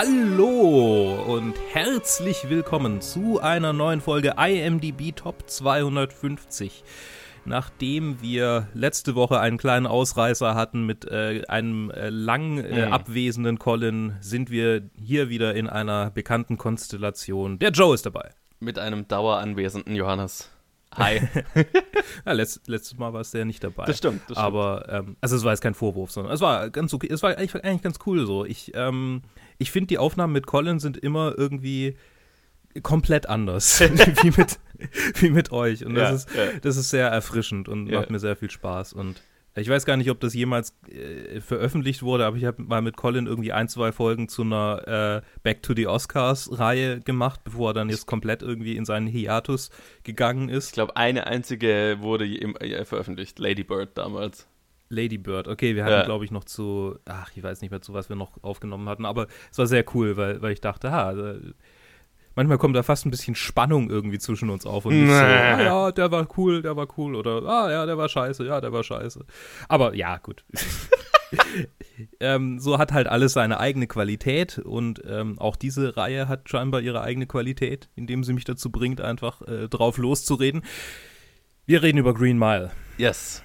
Hallo und herzlich willkommen zu einer neuen Folge IMDb Top 250. Nachdem wir letzte Woche einen kleinen Ausreißer hatten mit äh, einem äh, lang äh, Mhm. abwesenden Colin, sind wir hier wieder in einer bekannten Konstellation. Der Joe ist dabei. Mit einem daueranwesenden Johannes. Hi. Ja, letzt, letztes Mal war es der nicht dabei. Das stimmt, das stimmt. Aber, ähm, also es war jetzt kein Vorwurf, sondern es war ganz okay. Es war eigentlich, eigentlich ganz cool so. Ich, ähm, ich finde, die Aufnahmen mit Colin sind immer irgendwie komplett anders. wie, mit, wie mit euch. Und das, Ja, ist, ja. das ist sehr erfrischend und Ja. macht mir sehr viel Spaß. Und ich weiß gar nicht, ob das jemals äh, veröffentlicht wurde, aber ich habe mal mit Colin irgendwie ein, zwei Folgen zu einer äh, Back to the Oscars-Reihe gemacht, bevor er dann jetzt komplett irgendwie in seinen Hiatus gegangen ist. Ich glaube, eine einzige wurde äh, veröffentlicht. Lady Bird damals. Lady Bird, okay, wir hatten, Ja. glaube ich, noch zu, ach, ich weiß nicht mehr, zu was wir noch aufgenommen hatten, aber es war sehr cool, weil, weil ich dachte, ha, da, manchmal kommt da fast ein bisschen Spannung irgendwie zwischen uns auf und nicht so, Nee. ah, ja, der war cool, der war cool oder, ah, ja, der war scheiße, ja, der war scheiße. Aber ja, gut. ähm, so hat halt alles seine eigene Qualität und ähm, auch diese Reihe hat scheinbar ihre eigene Qualität, indem sie mich dazu bringt, einfach äh, drauf loszureden. Wir reden über Green Mile Yes.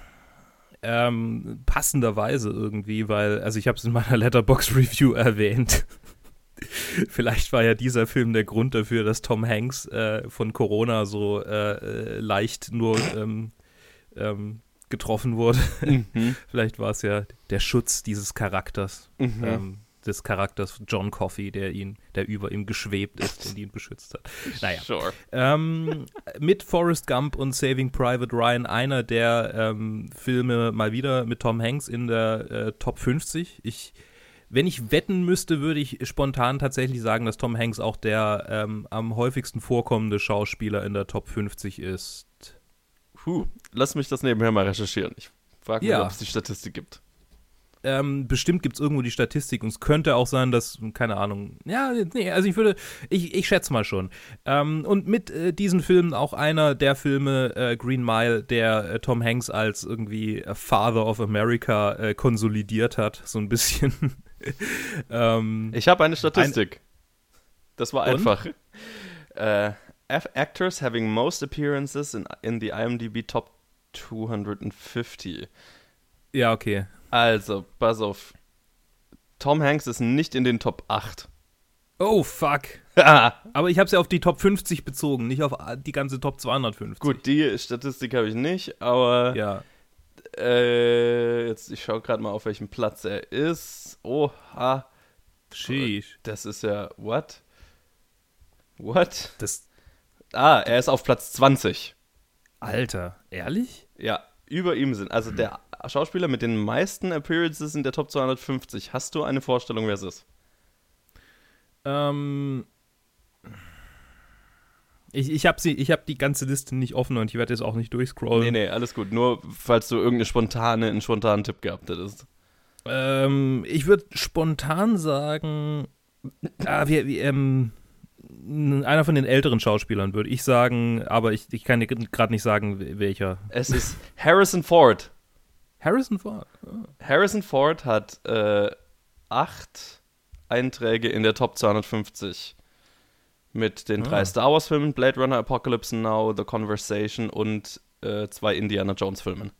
Ähm, passenderweise irgendwie, weil, also ich habe es in meiner Letterbox Review erwähnt. Vielleicht war ja dieser Film der Grund dafür, dass Tom Hanks äh, von Corona so äh, äh, leicht nur ähm, ähm, getroffen wurde. Mhm. Vielleicht war es ja der Schutz dieses Charakters, Mhm. ähm, des Charakters John Coffey, der ihn, der über ihm geschwebt ist und ihn beschützt hat. Naja. Sure. Ähm, mit Forrest Gump und Saving Private Ryan einer der ähm, Filme mal wieder mit Tom Hanks in der äh, Top 50. Ich, wenn ich wetten müsste, würde ich spontan tatsächlich sagen, dass Tom Hanks auch der ähm, am häufigsten vorkommende Schauspieler in der Top 50 ist. Puh. Lass mich das nebenher mal recherchieren. Ich frage mich, Ja. ob es die Statistik gibt. Ähm, bestimmt gibt es irgendwo die Statistik und es könnte auch sein, dass, keine Ahnung, ja, nee, also ich würde, ich, ich schätze mal schon. Ähm, und mit äh, diesen Filmen auch einer der Filme, äh, Green Mile, der äh, Tom Hanks als irgendwie Father of America äh, konsolidiert hat, so ein bisschen. ähm, Ich habe eine Statistik. das war einfach. Äh, actors having most appearances in, in the IMDb Top 250. ja, okay. Also, pass auf. Tom Hanks ist nicht in den Top 8. Oh, fuck. Aber ich habe es ja auf die Top 50 bezogen, nicht auf die ganze Top 250. Gut, die Statistik habe ich nicht, aber Ja. äh, jetzt ich schaue gerade mal auf welchem Platz er ist. Oha, Sheesh. das ist ja what? What? Das, Ah, er ist auf Platz 20. Alter, ehrlich? Ja, über ihm sind also der Schauspieler mit den meisten Appearances in der Top 250. Hast du eine Vorstellung, wer es ist? Ähm, ich ich habe hab die ganze Liste nicht offen und ich werde jetzt auch nicht durchscrollen. Nee, nee, alles gut. Nur falls du irgendeine spontane, einen spontanen Tipp gehabt hättest. Ähm, ich würde spontan sagen, ah, wir, wir, ähm, einer von den älteren Schauspielern würde ich sagen, aber ich, ich kann dir gerade nicht sagen, wel- welcher. Es ist Harrison Ford. Harrison Ford. Harrison Ford hat äh, acht Einträge in der Top 250 mit den drei Ah. Star Wars Filmen, Blade Runner, Apocalypse Now, The Conversation und äh, zwei Indiana Jones Filmen.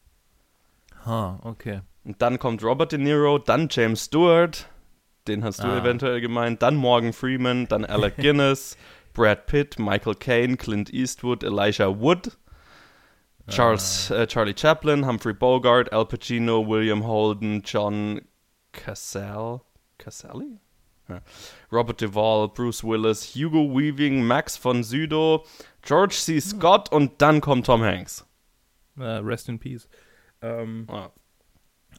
Ha, okay. Und dann kommt Robert De Niro, dann James Stewart, den hast du Ah. eventuell gemeint, dann Morgan Freeman, dann Alec Guinness, Brad Pitt, Michael Caine, Clint Eastwood, Elijah Wood, Charles, äh, Charlie Chaplin, Humphrey Bogart, Al Pacino, William Holden, John Cassell, Casselli? Ja. Robert Duvall, Bruce Willis, Hugo Weaving, Max von Sydow, George C. Scott und dann kommt Tom Hanks. Äh, rest in peace. Ähm, Ah,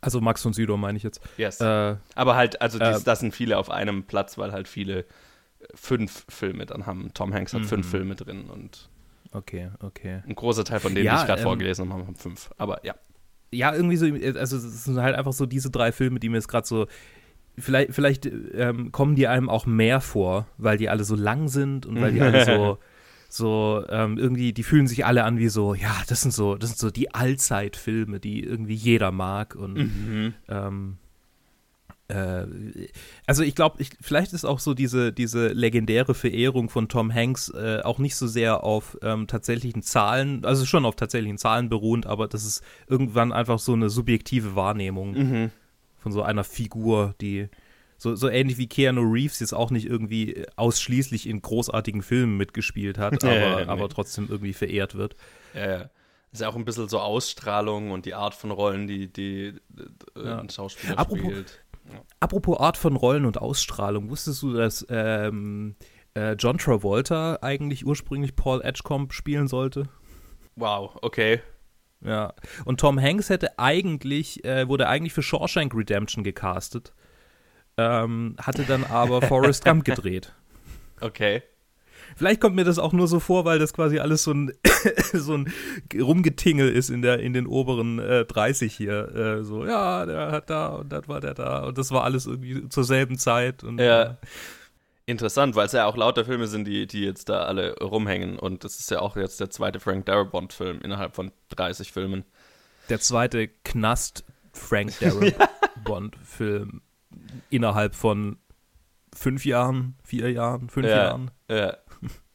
also Max von Südow meine ich jetzt. yes. Äh, Aber halt, also Äh, das sind viele auf einem Platz, weil halt viele äh, fünf Filme dann haben. Tom Hanks hat fünf Mhm. Filme drin und okay, okay. ein großer Teil von denen, Ja, die ich gerade ähm, vorgelesen habe, haben fünf. Aber ja. ja, irgendwie so, also es sind halt einfach so diese drei Filme, die mir jetzt gerade so, vielleicht, vielleicht ähm, kommen die einem auch mehr vor, weil die alle so lang sind und weil die alle so, so ähm, irgendwie, die fühlen sich alle an wie so, ja, das sind so, das sind so die Allzeitfilme, die irgendwie jeder mag und Mhm. ähm, äh, also ich glaube, ich, vielleicht ist auch so diese, diese legendäre Verehrung von Tom Hanks äh, auch nicht so sehr auf ähm, tatsächlichen Zahlen, also schon auf tatsächlichen Zahlen beruhend, aber das ist irgendwann einfach so eine subjektive Wahrnehmung Mhm. von so einer Figur, die so, so ähnlich wie Keanu Reeves jetzt auch nicht irgendwie ausschließlich in großartigen Filmen mitgespielt hat, aber, ja, aber trotzdem irgendwie verehrt wird. Ja, ja. ist ja auch ein bisschen so Ausstrahlung und die Art von Rollen, die, die äh, Ja. ein Schauspieler Apropos- spielt. Apropos Art von Rollen und Ausstrahlung, wusstest du, dass ähm, äh, John Travolta eigentlich ursprünglich Paul Edgecombe spielen sollte? Wow, okay. Ja. Und Tom Hanks hätte eigentlich, äh, wurde eigentlich für Shawshank Redemption gecastet, ähm, hatte dann aber Forrest Gump gedreht. Okay. Vielleicht kommt mir das auch nur so vor, weil das quasi alles so ein, so ein Rumgetingel ist in, der, in den oberen äh, 30 hier. Äh, so, ja, der hat da und das war der da und das war alles irgendwie zur selben Zeit. Und, Ja. äh, Interessant, weil es ja auch lauter Filme sind, die, die jetzt da alle rumhängen. Und das ist ja auch jetzt der zweite Frank Darabont-Film innerhalb von 30 Filmen. der zweite Knast-Frank Darabont-Film innerhalb von fünf Jahren, vier Jahren, fünf Ja. Jahren. Ja,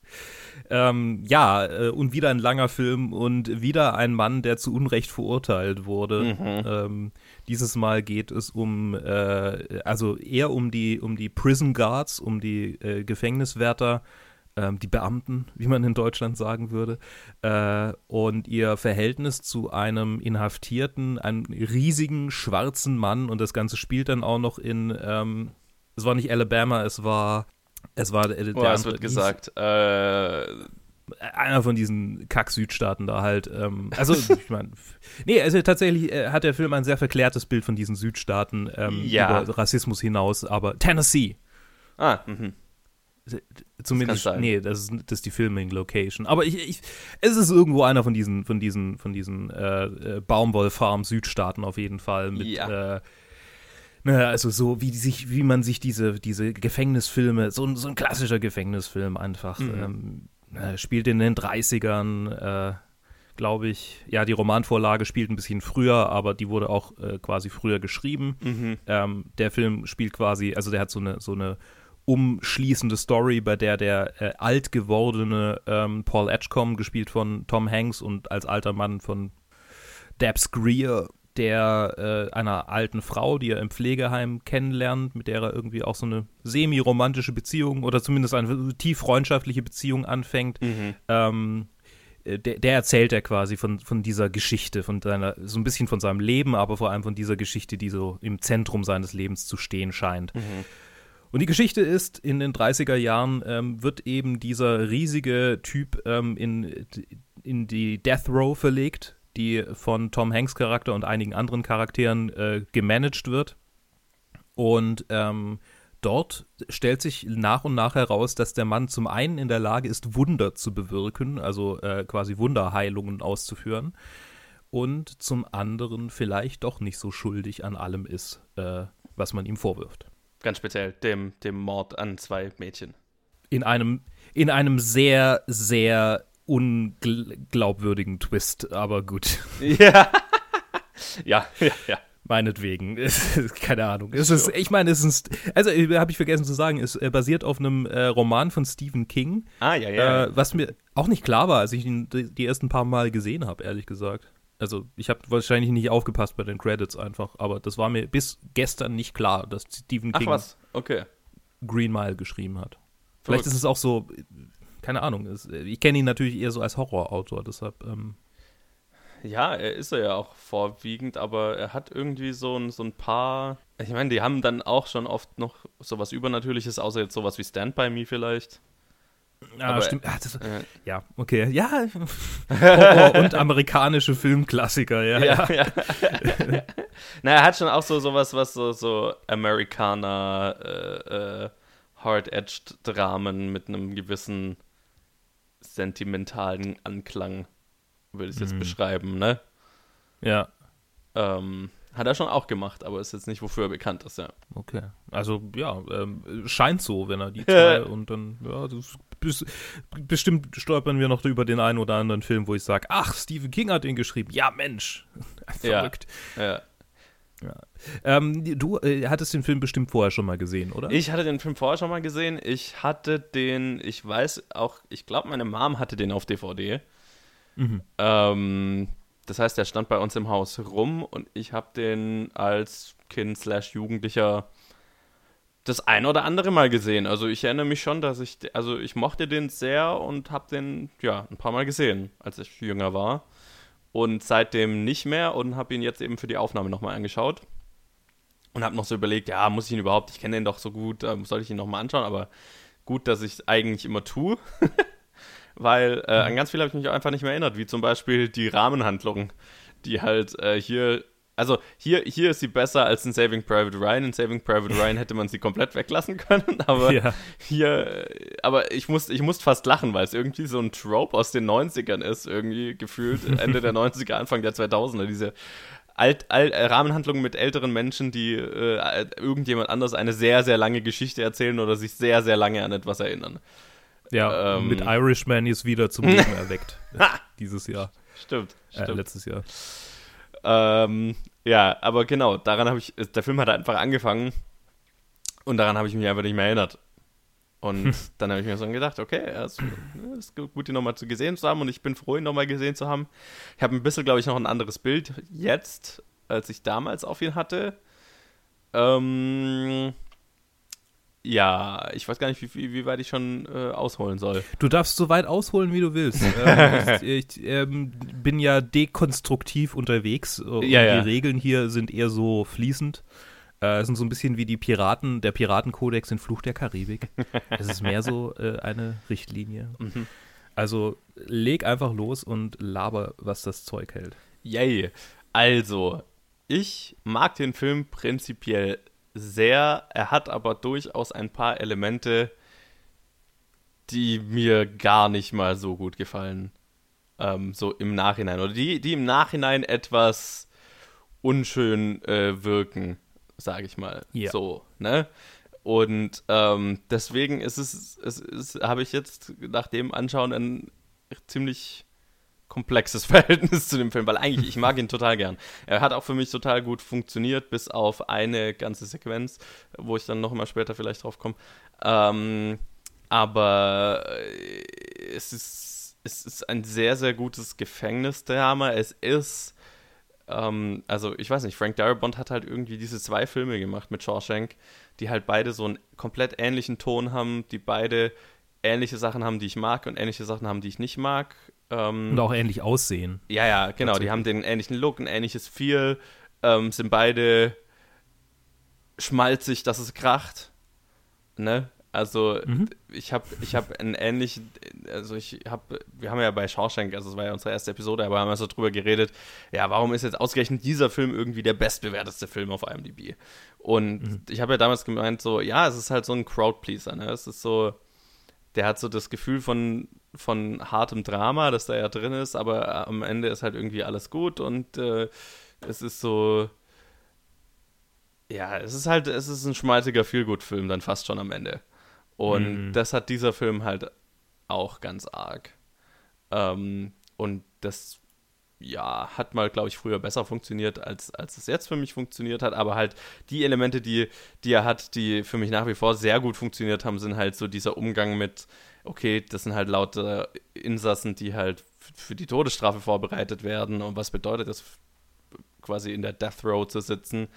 Ähm, ja, äh, und wieder ein langer Film und wieder ein Mann, der zu Unrecht verurteilt wurde. Mhm. Ähm, dieses Mal geht es um, äh, also eher um die, um die Prison Guards, um die äh, Gefängniswärter, ähm, die Beamten, wie man in Deutschland sagen würde, äh, und ihr Verhältnis zu einem Inhaftierten, einem riesigen schwarzen Mann und das Ganze spielt dann auch noch in, ähm, es war nicht Alabama, es war, es war äh, der oh, es wird gesagt. Äh, einer von diesen Kack-Südstaaten da halt. Ähm, also, ich meine, nee, also tatsächlich äh, hat der Film ein sehr verklärtes Bild von diesen Südstaaten ähm, Ja. über Rassismus hinaus, aber Tennessee. ah, mhm. Zumindest, sein. nee, das ist, das ist die Filming-Location. Aber ich, ich, es ist irgendwo einer von diesen, von diesen, von diesen äh, äh, Baumwollfarm-Südstaaten auf jeden Fall. Mit, Ja. äh, naja, also so, wie sich, wie man sich diese, diese Gefängnisfilme, so, ein- so ein klassischer Gefängnisfilm einfach, Mhm. ähm, äh, spielt in den 30ern, äh, glaube ich. Ja, die Romanvorlage spielt ein bisschen früher, aber die wurde auch äh, quasi früher geschrieben. Mhm. Ähm, der Film spielt quasi, also der hat so eine, so eine umschließende Story, bei der der äh, alt gewordene ähm, Paul Edgecombe, gespielt von Tom Hanks und als alter Mann von Debs Greer, der äh, einer alten Frau, die er im Pflegeheim kennenlernt, mit der er irgendwie auch so eine semi-romantische Beziehung oder zumindest eine tief freundschaftliche Beziehung anfängt, Mhm. ähm, äh, der, der erzählt er quasi von, von dieser Geschichte, von seiner, so ein bisschen von seinem Leben, aber vor allem von dieser Geschichte, die so im Zentrum seines Lebens zu stehen scheint. Mhm. Und die Geschichte ist, in den 30er Jahren ähm, wird eben dieser riesige Typ ähm, in, in die Death Row verlegt, die von Tom Hanks Charakter und einigen anderen Charakteren äh, gemanagt wird. Und ähm, dort stellt sich nach und nach heraus, dass der Mann zum einen in der Lage ist, Wunder zu bewirken, also äh, quasi Wunderheilungen auszuführen, und zum anderen vielleicht doch nicht so schuldig an allem ist, äh, was man ihm vorwirft. Ganz speziell dem, dem Mord an zwei Mädchen. in einem, in einem sehr, sehr unglaubwürdigen Twist, aber gut, Ja. ja, ja, ja. meinetwegen. Keine Ahnung. Es ist, ich meine, es ist, also habe ich vergessen zu sagen, es äh, basiert auf einem äh, Roman von Stephen King, Ah, ja, ja. äh, was mir auch nicht klar war, als ich ihn die, die ersten paar Mal gesehen habe, ehrlich gesagt. Also ich habe wahrscheinlich nicht aufgepasst bei den Credits einfach, aber das war mir bis gestern nicht klar, dass Stephen King okay. Green Mile geschrieben hat. Vielleicht Verrückt. ist es auch so, keine Ahnung, ich kenne ihn natürlich eher so als Horrorautor, deshalb, ähm, Ja, er ist er ja auch vorwiegend, aber er hat irgendwie so ein, so ein paar. Ich meine, die haben dann auch schon oft noch sowas Übernatürliches, außer jetzt sowas wie Stand By Me vielleicht. Ja, Aber- stimmt, ah, das, Äh, ja, okay, ja, Horror und amerikanische Filmklassiker, ja, ja. ja, ja. Na, er hat schon auch so sowas, was so, so Amerikaner, äh, äh, Hard-Edged Dramen mit einem gewissen sentimentalen Anklang, würde ich jetzt Mhm. beschreiben, ne? ja, Ähm, hat er schon auch gemacht, aber ist jetzt nicht, wofür er bekannt ist, ja. okay, also, ja, ähm, scheint so, wenn er die zwei und dann, ja, das bis, bestimmt stolpern wir noch über den einen oder anderen Film, wo ich sage, ach, Stephen King hat den geschrieben, ja, Mensch, Ja. verrückt. ja. Ja. Ähm, du äh, hattest den Film bestimmt vorher schon mal gesehen, oder? Ich hatte den Film vorher schon mal gesehen. Ich hatte den, ich weiß auch, ich glaube, meine Mom hatte den auf DVD. Mhm. Ähm, das heißt, der stand bei uns im Haus rum und ich habe den als Kind slash Jugendlicher das ein oder andere Mal gesehen. Also ich erinnere mich schon, dass ich, also ich mochte den sehr und habe den, ja, ein paar Mal gesehen, als ich jünger war. Und seitdem nicht mehr und habe ihn jetzt eben für die Aufnahme nochmal angeschaut. Und habe noch so überlegt, ja, muss ich ihn überhaupt, ich kenne den doch so gut, äh, soll ich ihn nochmal anschauen, aber gut, dass ich es eigentlich immer tue. Weil äh, an ganz viel habe ich mich auch einfach nicht mehr erinnert, wie zum Beispiel die Rahmenhandlung, die halt äh, hier also hier, hier ist sie besser als in Saving Private Ryan. In Saving Private Ryan hätte man sie komplett weglassen können, aber ja. hier, aber ich muss, ich muss fast lachen, weil es irgendwie so ein Trope aus den 90ern ist, irgendwie gefühlt Ende der 90er, Anfang der 2000er, diese Alt, Alt, äh, Rahmenhandlungen mit älteren Menschen, die äh, irgendjemand anders eine sehr, sehr lange Geschichte erzählen oder sich sehr, sehr lange an etwas erinnern. Ja, ähm, mit Irishman ist wieder zum Leben erweckt. dieses Jahr. Stimmt, äh, stimmt. letztes Jahr. Ähm, ja, aber genau, daran habe ich, der Film hat einfach angefangen und daran habe ich mich einfach nicht mehr erinnert. Und hm. dann habe ich mir so gedacht, okay, es ist gut, ihn nochmal zu gesehen zu haben und ich bin froh, ihn nochmal gesehen zu haben. Ich habe ein bisschen, glaube ich, noch ein anderes Bild jetzt, als ich damals auf ihn hatte. Ähm, ja, ich weiß gar nicht, wie, wie, wie weit ich schon äh, ausholen soll. Du darfst so weit ausholen, wie du willst. ähm, ich, ich ähm, bin ja dekonstruktiv unterwegs. Und ja, ja. Die Regeln hier sind eher so fließend. Äh, sind so ein bisschen wie die Piraten, der Piratenkodex in Fluch der Karibik. es ist mehr so äh, eine Richtlinie. Mhm. Also leg einfach los und laber, was das Zeug hält. Yay. Also, ich mag den Film prinzipiell sehr. Er hat aber durchaus ein paar Elemente, die mir gar nicht mal so gut gefallen. Ähm, so im Nachhinein. Oder die, die im Nachhinein etwas unschön äh, wirken, sage ich mal. Ja. So, ne? Und ähm, deswegen ist es, es ist, habe ich jetzt nach dem Anschauen ein ziemlich komplexes Verhältnis zu dem Film, weil eigentlich, ich mag ihn total gern. Er hat auch für mich total gut funktioniert, bis auf eine ganze Sequenz, wo ich dann noch mal später vielleicht drauf komme. Ähm, aber äh, es ist, es ist ein sehr, sehr gutes Gefängnisdrama. Es ist, ähm, also ich weiß nicht, Frank Darabont hat halt irgendwie diese zwei Filme gemacht mit Shawshank, die halt beide so einen komplett ähnlichen Ton haben, die beide ähnliche Sachen haben, die ich mag und ähnliche Sachen haben, die ich nicht mag. Ähm, und auch ähnlich aussehen. Ja, ja, genau. Die haben den ähnlichen Look, ein ähnliches Feel, ähm, sind beide schmalzig, dass es kracht. Ne? Also mhm. ich habe ich hab einen ähnlichen, also ich habe, wir haben ja bei Shawshank, also das war ja unsere erste Episode, aber haben wir so drüber geredet, ja, warum ist jetzt ausgerechnet dieser Film irgendwie der bestbewerteste Film auf IMDb? Und mhm. ich habe ja damals gemeint, so, ja, es ist halt so ein Crowdpleaser, ne? Es ist so, der hat so das Gefühl von, von hartem Drama, das da ja drin ist, aber am Ende ist halt irgendwie alles gut und äh, es ist so. Ja, es ist halt, es ist ein schmalziger Feelgood-Film dann fast schon am Ende. Und mhm. das hat dieser Film halt auch ganz arg. Ähm, und das ja, hat mal, glaube ich, früher besser funktioniert, als, als es jetzt für mich funktioniert hat. Aber halt die Elemente, die, die er hat, die für mich nach wie vor sehr gut funktioniert haben, sind halt so dieser Umgang mit, okay, das sind halt lauter Insassen, die halt für die Todesstrafe vorbereitet werden. Und was bedeutet das, quasi in der Death Row zu sitzen?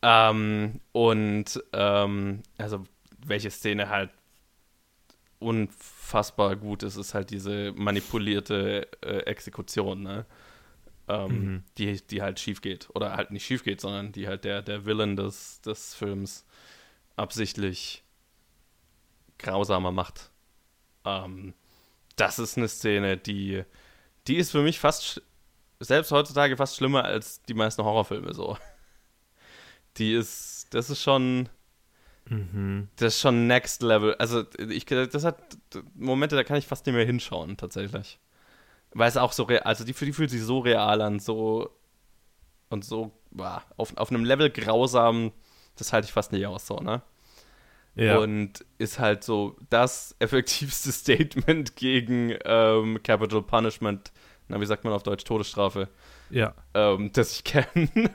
Ähm, und ähm, also welche Szene halt unfassbar gut ist, ist halt diese manipulierte äh, Exekution, ne? Ähm, mhm. die, die halt schief geht. Oder halt nicht schief geht, sondern die halt der, der Villain des, des Films absichtlich grausamer macht. Ähm, das ist eine Szene, die, die ist für mich fast, selbst heutzutage fast schlimmer als die meisten Horrorfilme so. Die ist, das ist schon, Mhm. Das ist schon Next Level. Also, ich, das hat Momente, da kann ich fast nicht mehr hinschauen, tatsächlich. Weil es auch so real, also die, die fühlt sich so real an, so und so, boah, auf, auf einem Level grausam, das halte ich fast nicht aus, so, ne? Ja. Und ist halt so das effektivste Statement gegen ähm, Capital Punishment, na, wie sagt man auf Deutsch, Todesstrafe, ja. ähm, das ich kenne.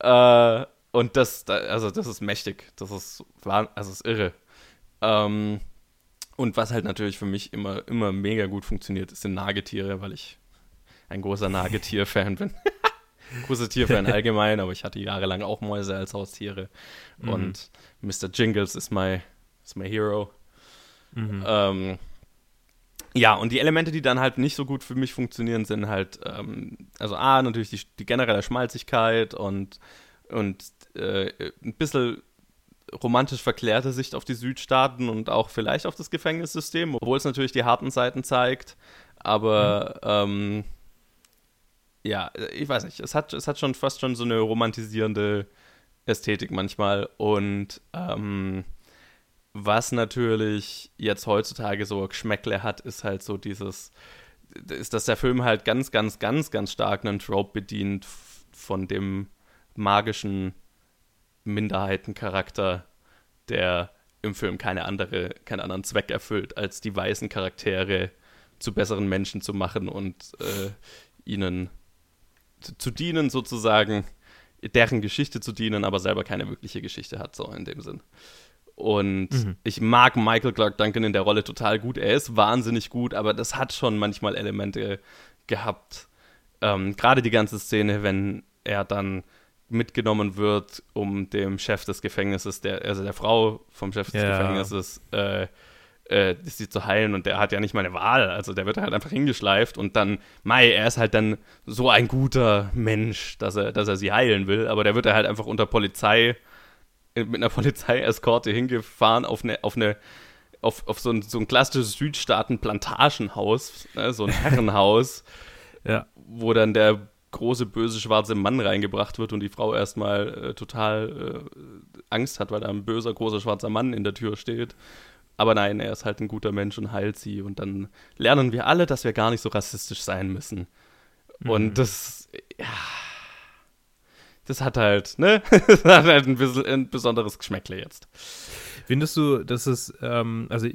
äh, und das, also das ist mächtig. Das ist, also das ist irre. Ähm, und was halt natürlich für mich immer, immer mega gut funktioniert, sind Nagetiere, weil ich ein großer Nagetier-Fan bin. großer Tierfan allgemein, aber ich hatte jahrelang auch Mäuse als Haustiere. Mhm. Und Mr. Jingles ist my, ist my hero. Mhm. Ähm, ja, und die Elemente, die dann halt nicht so gut für mich funktionieren, sind halt, ähm, also A, natürlich die, die generelle Schmalzigkeit und, und äh, ein bisschen romantisch verklärte Sicht auf die Südstaaten und auch vielleicht auf das Gefängnissystem, obwohl es natürlich die harten Seiten zeigt. Aber mhm. ähm, ja, ich weiß nicht, es hat, es hat schon fast schon so eine romantisierende Ästhetik manchmal. Und ähm, was natürlich jetzt heutzutage so Geschmäckle hat, ist halt so dieses, ist, dass der Film halt ganz, ganz, ganz, ganz stark einen Trope bedient von dem magischen Minderheitencharakter, der im Film keine andere, keinen anderen Zweck erfüllt, als die weißen Charaktere zu besseren Menschen zu machen und äh, ihnen zu, zu, dienen, sozusagen, deren Geschichte zu dienen, aber selber keine wirkliche Geschichte hat, so in dem Sinn. Und mhm. ich mag Michael Clark Duncan in der Rolle total gut. Er ist wahnsinnig gut, aber das hat schon manchmal Elemente gehabt. Ähm, Gerade die ganze Szene, wenn er dann mitgenommen wird, um dem Chef des Gefängnisses, der, also der Frau vom Chef des ja. Gefängnisses, äh, äh, sie zu heilen und der hat ja nicht mal eine Wahl. Also der wird halt einfach hingeschleift und dann, Mai, er ist halt dann so ein guter Mensch, dass er, dass er sie heilen will, aber der wird er halt einfach unter Polizei, äh, mit einer Polizeieskorte hingefahren auf eine, auf eine, auf, auf so ein, so ein klassisches Südstaaten-Plantagenhaus, ne, so ein Herrenhaus, ja. wo dann der große böse schwarze Mann reingebracht wird und die Frau erstmal äh, total äh, Angst hat, weil da ein böser großer schwarzer Mann in der Tür steht. Aber nein, er ist halt ein guter Mensch und heilt sie. Und dann lernen wir alle, dass wir gar nicht so rassistisch sein müssen. Mhm. Und das, ja, das hat halt, ne? das hat halt ein, bisschen, ein besonderes Geschmäckle jetzt. Findest du, dass es, ähm, also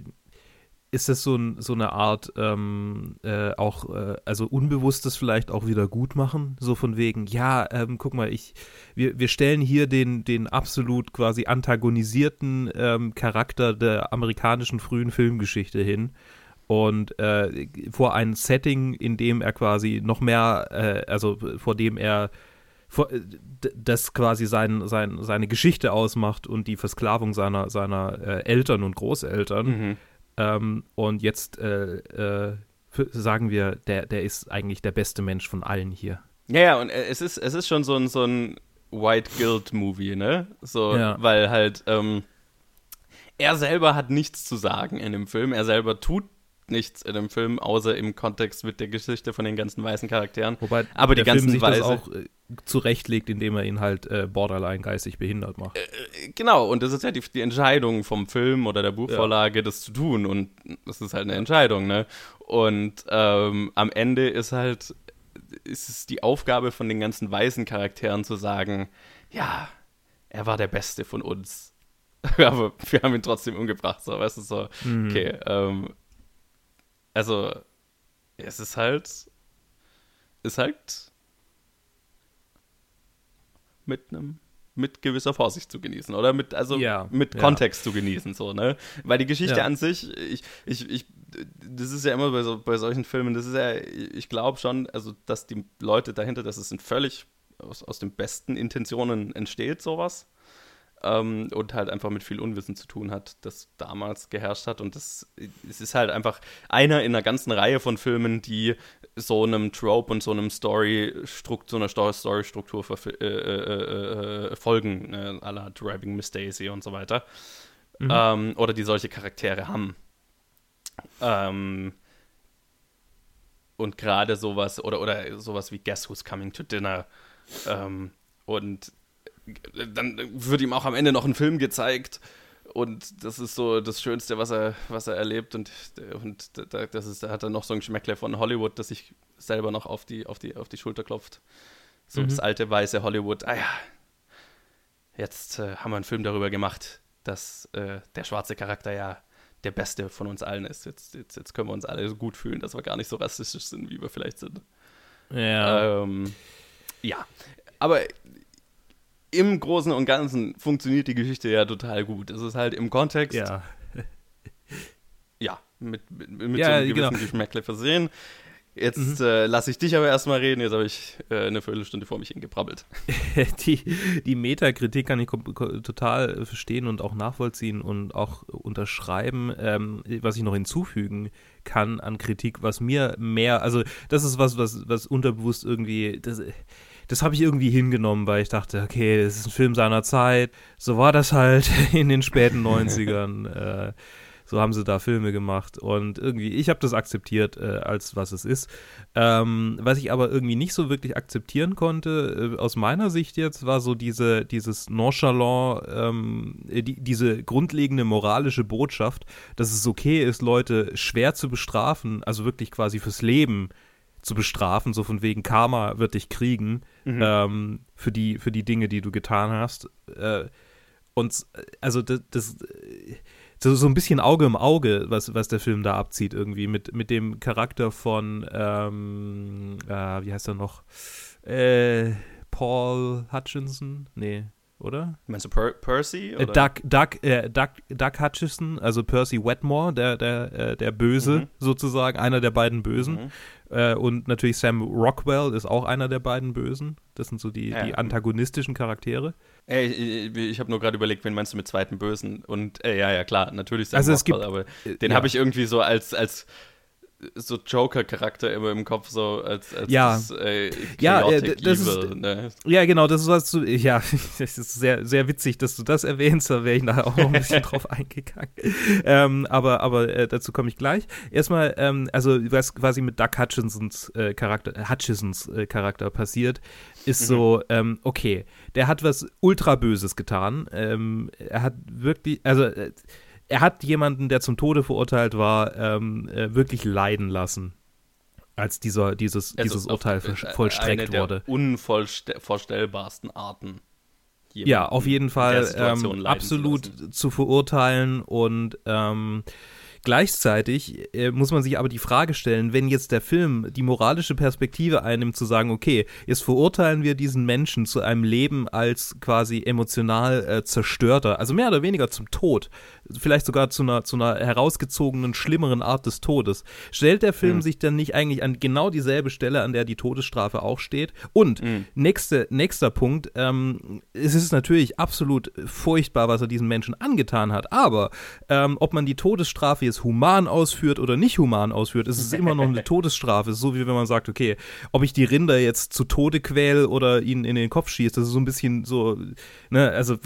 ist das so, ein, so eine Art ähm, äh, auch, äh, also unbewusstes vielleicht auch wieder gut machen? So von wegen, ja, ähm, guck mal, ich, wir, wir stellen hier den, den absolut quasi antagonisierten ähm, Charakter der amerikanischen frühen Filmgeschichte hin und äh, vor ein Setting, in dem er quasi noch mehr, äh, also vor dem er äh, das quasi sein, sein, seine Geschichte ausmacht und die Versklavung seiner, seiner äh, Eltern und Großeltern. Mhm ähm, und jetzt äh, äh, sagen wir, der, der ist eigentlich der beste Mensch von allen hier. Ja, ja, und äh, es ist, es ist schon so ein, so ein White Guild-Movie, ne? So, ja. weil halt, ähm, er selber hat nichts zu sagen in dem Film. Er selber tut nichts in dem Film, außer im Kontext mit der Geschichte von den ganzen weißen Charakteren. Wobei aber die ganzen Film sich Weise, das auch äh, zurechtlegt, indem er ihn halt äh, borderline geistig behindert macht. Äh, äh, genau, und das ist ja die, die, Entscheidung vom Film oder der Buchvorlage, ja. das zu tun. Und das ist halt eine Entscheidung, ne? Und ähm, am Ende ist halt, ist es die Aufgabe von den ganzen weißen Charakteren zu sagen, ja, er war der Beste von uns. aber wir haben ihn trotzdem umgebracht, so, weißt du, so, mhm. okay, ähm, also, es ist halt, ist halt mit einem mit gewisser Vorsicht zu genießen oder mit also ja, mit ja. Kontext zu genießen so ne weil die Geschichte ja. an sich ich, ich, ich das ist ja immer bei, so, bei solchen Filmen das ist ja ich glaube schon also dass die Leute dahinter dass es in völlig aus, aus den besten Intentionen entsteht sowas ähm, und halt einfach mit viel Unwissen zu tun hat, das damals geherrscht hat. Und das es ist halt einfach einer in einer ganzen Reihe von Filmen, die so einem Trope und so einem Story so einer Story-Struktur äh, äh, äh, folgen, äh, à la Driving Miss Daisy und so weiter. Mhm. Ähm, oder die solche Charaktere haben. Ähm, und gerade sowas, oder, oder sowas wie Guess Who's Coming to Dinner. Ähm, und dann wird ihm auch am Ende noch ein Film gezeigt. Und das ist so das Schönste, was er, was er erlebt. Und, und das ist, da hat er noch so ein Geschmäckle von Hollywood, das sich selber noch auf die, auf die, auf die Schulter klopft. So mhm. das alte weiße Hollywood. Ah ja, jetzt äh, haben wir einen Film darüber gemacht, dass äh, der schwarze Charakter ja der beste von uns allen ist. Jetzt, jetzt, jetzt können wir uns alle so gut fühlen, dass wir gar nicht so rassistisch sind, wie wir vielleicht sind. Ja. Ähm, ja, aber im Großen und Ganzen funktioniert die Geschichte ja total gut. Es ist halt im Kontext. Ja. Ja, mit, mit, mit Ja, so einem genau. gewissen Geschmäckle versehen. Jetzt Mhm. äh, lasse ich dich aber erstmal reden. Jetzt habe ich äh, eine Viertelstunde vor mich hingebrabbelt. die, die Metakritik kann ich total verstehen und auch nachvollziehen und auch unterschreiben. Ähm, was ich noch hinzufügen kann an Kritik, was mir mehr, also das ist was, was, was unterbewusst irgendwie, das, das habe ich irgendwie hingenommen, weil ich dachte, okay, das ist ein Film seiner Zeit. So war das halt in den späten 90ern. äh, so haben sie da Filme gemacht und irgendwie, ich habe das akzeptiert, äh, als was es ist. Ähm, was ich aber irgendwie nicht so wirklich akzeptieren konnte, äh, aus meiner Sicht jetzt, war so diese, dieses Nonchalant, ähm, äh, die, diese grundlegende moralische Botschaft, dass es okay ist, Leute schwer zu bestrafen, also wirklich quasi fürs Leben zu bestrafen, so von wegen Karma wird dich kriegen, ähm, für, die, für die Dinge, die du getan hast. Äh, und äh, also das, das äh, so, so ein bisschen Auge im Auge, was, was der Film da abzieht, irgendwie, mit, mit dem Charakter von, ähm, äh, wie heißt er noch? Äh, Paul Hutchinson? Nee, oder? Meinst du per Percy? Äh, Doug, Doug, äh, Doug, Doug Hutchison, also Percy Wetmore, der, der, äh, der Böse Mhm. sozusagen, einer der beiden Bösen. Mhm. Äh, und natürlich Sam Rockwell ist auch einer der beiden Bösen. Das sind so die, Ja. die antagonistischen Charaktere. Ey, ich, ich habe nur gerade überlegt, wen meinst du mit zweiten Bösen? Und äh, ja, ja, klar, natürlich Sam Also es Rockwell, gibt- aber Äh, den ja. habe ich irgendwie so als, als so Joker-Charakter immer im Kopf, so als, als Ja. das, äh, Ja, äh, das ist- evil, ne? Ja, genau, das ist was du, ja, das ist sehr, sehr witzig, dass du das erwähnst, da wäre ich nachher auch noch ein bisschen drauf eingegangen. Ähm, aber aber äh, dazu komme ich gleich. Erstmal, ähm, also was quasi mit Doug Hutchinsons äh, Charakter, Hutchisons äh, Charakter passiert, ist so, ähm, okay, der hat was ultra Böses getan. Ähm, er hat wirklich, also äh, er hat jemanden, der zum Tode verurteilt war, ähm, äh, wirklich leiden lassen. Als dieser, dieses, Also dieses Urteil äh, eine vollstreckt der wurde. unvorstellbarsten Arten. Ja, auf jeden der Fall ähm, absolut zu, verurteilen und ähm, gleichzeitig äh, muss man sich aber die Frage stellen, wenn jetzt der Film die moralische Perspektive einnimmt, zu sagen, okay, jetzt verurteilen wir diesen Menschen zu einem Leben als quasi emotional äh, zerstörter, also mehr oder weniger zum Tod, vielleicht sogar zu einer, zu einer herausgezogenen, schlimmeren Art des Todes, stellt der Film Mhm. sich dann nicht eigentlich an genau dieselbe Stelle, an der die Todesstrafe auch steht? Und Mhm. nächste, nächster Punkt, ähm, es ist natürlich absolut furchtbar, was er diesen Menschen angetan hat, aber ähm, ob man die Todesstrafe jetzt human ausführt oder nicht human ausführt, ist es immer noch eine Todesstrafe. So wie wenn man sagt, okay, ob ich die Rinder jetzt zu Tode quäle oder ihnen in den Kopf schieße, das ist so ein bisschen so, ne, also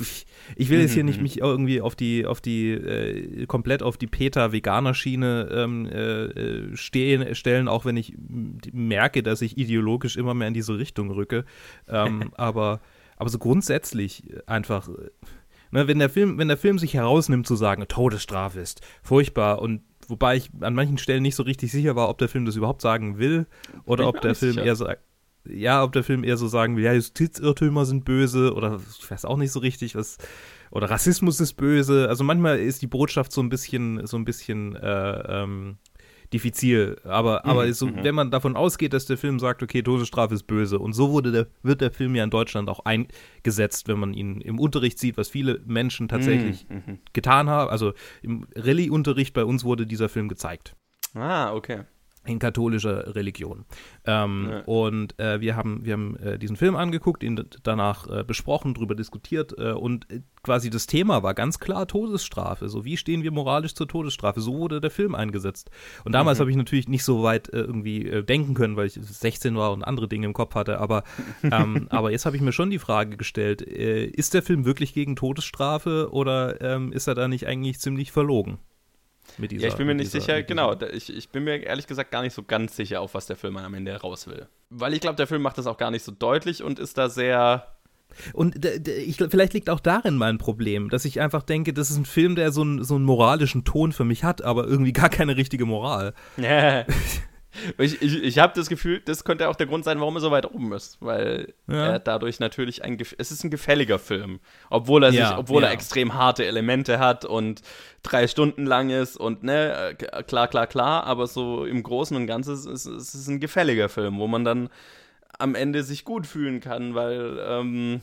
ich, will jetzt hier nicht mich irgendwie auf die, auf die, äh, komplett auf die Peter-Veganer-Schiene ähm, äh, äh, stehen, stellen, auch wenn ich merke, dass ich ideologisch immer mehr in diese Richtung rücke. Ähm, aber, aber so grundsätzlich einfach, äh, ne, wenn der Film, wenn der Film sich herausnimmt zu sagen, Todesstrafe ist furchtbar und wobei ich an manchen Stellen nicht so richtig sicher war, ob der Film das überhaupt sagen will oder ob der Film sicher. eher sagt, ja, ob der Film eher so sagen will, ja, Justizirrtümer sind böse oder ich weiß auch nicht so richtig, was oder Rassismus ist böse. Also manchmal ist die Botschaft so ein bisschen, so ein bisschen äh, ähm, diffizil. Aber, aber Mhm, so, mhm. wenn man davon ausgeht, dass der Film sagt, okay, Todesstrafe ist böse. Und so wurde der, wird der Film ja in Deutschland auch eingesetzt, wenn man ihn im Unterricht sieht, was viele Menschen tatsächlich Mhm, mhm. getan haben. Also im Rallye-Unterricht bei uns wurde dieser Film gezeigt Ah, okay. In katholischer Religion. Ähm, Ja. Und äh, wir haben, wir haben äh, diesen Film angeguckt, ihn danach äh, besprochen, drüber diskutiert äh, und äh, quasi das Thema war ganz klar Todesstrafe. So, wie stehen wir moralisch zur Todesstrafe? So wurde der Film eingesetzt. Und damals Mhm. habe ich natürlich nicht so weit äh, irgendwie denken können, weil ich 16 war und andere Dinge im Kopf hatte. Aber, ähm, aber jetzt habe ich mir schon die Frage gestellt, ist der Film wirklich gegen Todesstrafe oder ähm, ist er da nicht eigentlich ziemlich verlogen? Mit dieser, ja, ich bin mir nicht dieser- sicher, genau. Ich, ich bin mir ehrlich gesagt gar nicht so ganz sicher, auf was der Film am Ende heraus will. Weil ich glaube, der Film macht das auch gar nicht so deutlich und ist da sehr. Und d- ich, vielleicht liegt auch darin mein Problem, dass ich einfach denke, das ist ein Film, der so, einen- so einen moralischen Ton für mich hat, aber irgendwie gar keine richtige Moral. ich ich, ich habe das Gefühl, das könnte auch der Grund sein, warum er so weit oben ist. Weil Ja. er dadurch natürlich ein. Es ist ein gefälliger Film. Obwohl er sich, Ja, obwohl er ja. extrem harte Elemente hat und drei Stunden lang ist und ne, äh, klar, klar, klar, aber so im Großen und Ganzen ist es ist es ein gefälliger Film, wo man dann am Ende sich gut fühlen kann, weil ähm,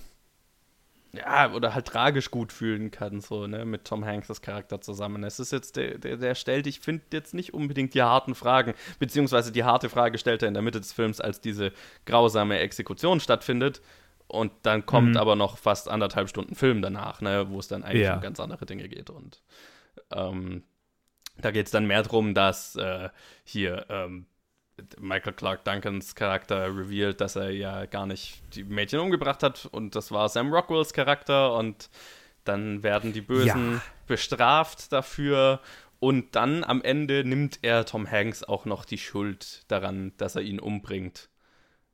ja, oder halt tragisch gut fühlen kann, so, ne, mit Tom Hanks' Charakter zusammen. Es ist jetzt, der, der, der stellt, ich finde jetzt nicht unbedingt die harten Fragen, beziehungsweise die harte Frage stellt er in der Mitte des Films, als diese grausame Exekution stattfindet. Und dann kommt mhm. aber noch fast anderthalb Stunden Film danach, ne, wo es dann eigentlich ja. um ganz andere Dinge geht. Und ähm, da geht es dann mehr darum, dass äh, hier ähm, Michael Clark Duncans Charakter revealed, dass er ja gar nicht die Mädchen umgebracht hat und das war Sam Rockwells Charakter und dann werden die Bösen ja. bestraft dafür und dann am Ende nimmt er Tom Hanks auch noch die Schuld daran, dass er ihn umbringt.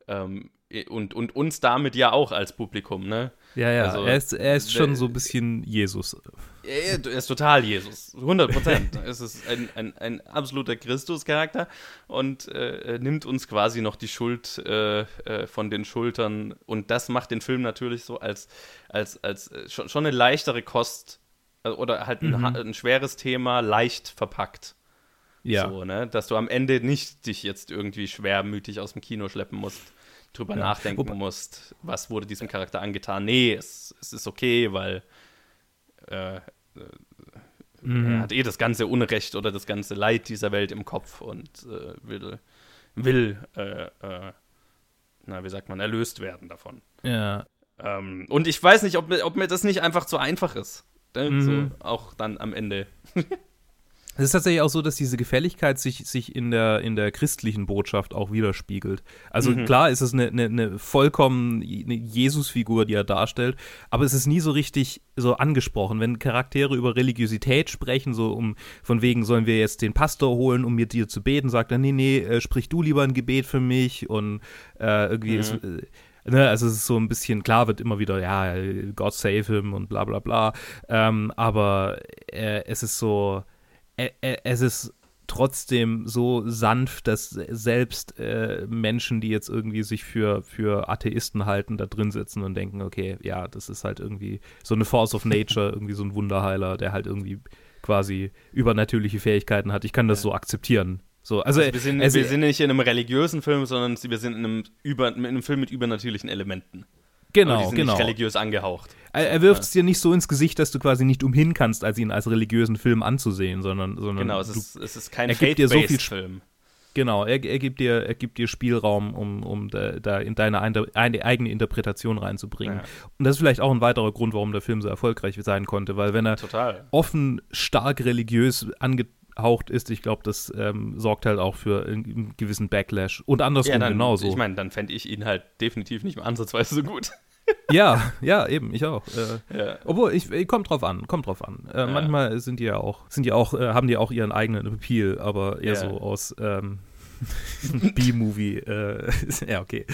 Ähm, und, und uns damit ja auch als Publikum, ne? Ja, ja, also, er ist, er ist schon so ein bisschen Jesus. Er ist total Jesus, 100 Prozent. es ist ein, ein, ein absoluter Christus-Charakter und äh, nimmt uns quasi noch die Schuld äh, äh, von den Schultern und das macht den Film natürlich so als, als, als äh, schon, schon eine leichtere Kost äh, oder halt ein, mhm. ein schweres Thema leicht verpackt. Ja. So, ne? Dass du am Ende nicht dich jetzt irgendwie schwermütig aus dem Kino schleppen musst drüber ja. nachdenken Wobei, musst, was wurde diesem Charakter angetan. Nee, es, es ist okay, weil äh, äh, mhm. er hat eh das ganze Unrecht oder das ganze Leid dieser Welt im Kopf und äh, will, will äh, äh, na, wie sagt man, erlöst werden davon. Ja. Ähm, und ich weiß nicht, ob mir, ob mir das nicht einfach zu einfach ist. Ne? Mhm. So, auch dann am Ende. Es ist tatsächlich auch so, dass diese Gefälligkeit sich, sich in, der, in der christlichen Botschaft auch widerspiegelt. Also mhm. klar ist es eine, eine, eine vollkommen Jesusfigur, die er darstellt, aber es ist nie so richtig so angesprochen. Wenn Charaktere über Religiosität sprechen, so um von wegen, sollen wir jetzt den Pastor holen, um mit dir zu beten, sagt er, nee, nee, äh, sprich du lieber ein Gebet für mich und äh, irgendwie mhm. ist. Äh, Ne, also es ist so ein bisschen, klar wird immer wieder, ja, God save him und bla bla bla. Ähm, aber äh, es ist so, es ist trotzdem so sanft, dass selbst äh, Menschen, die jetzt irgendwie sich für, für Atheisten halten, da drin sitzen und denken, okay, ja, das ist halt irgendwie so eine Force of Nature, irgendwie so ein Wunderheiler, der halt irgendwie quasi übernatürliche Fähigkeiten hat. Ich kann das ja. so akzeptieren. So, also, also wir, sind, also, wir sind nicht in einem religiösen Film, sondern wir sind in einem, über, in einem Film mit übernatürlichen Elementen. Genau, die sind genau. Nicht religiös angehaucht. Er, er wirft es dir nicht so ins Gesicht, dass du quasi nicht umhin kannst, als ihn als religiösen Film anzusehen, sondern, sondern genau, es ist, es ist kein er gibt dir so viel Film. Genau, er, er, gibt dir, er gibt dir Spielraum, um, um da, da in deine eine, eigene Interpretation reinzubringen. Ja. Und das ist vielleicht auch ein weiterer Grund, warum der Film so erfolgreich sein konnte, weil wenn er Total. offen stark religiös angehaucht ist, ich glaube, das ähm, sorgt halt auch für einen gewissen Backlash. Und andersrum ja, dann, genauso. Ich meine, dann fände ich ihn halt definitiv nicht mehr ansatzweise so gut ja, ja, eben, ich auch. Äh, ja. Obwohl, ich, ich kommt drauf an, kommt drauf an. Äh, ja. Manchmal sind die ja auch, sind die auch, äh, haben die auch ihren eigenen Appeal, aber eher ja. so aus ähm, B-Movie. Äh, ja, okay.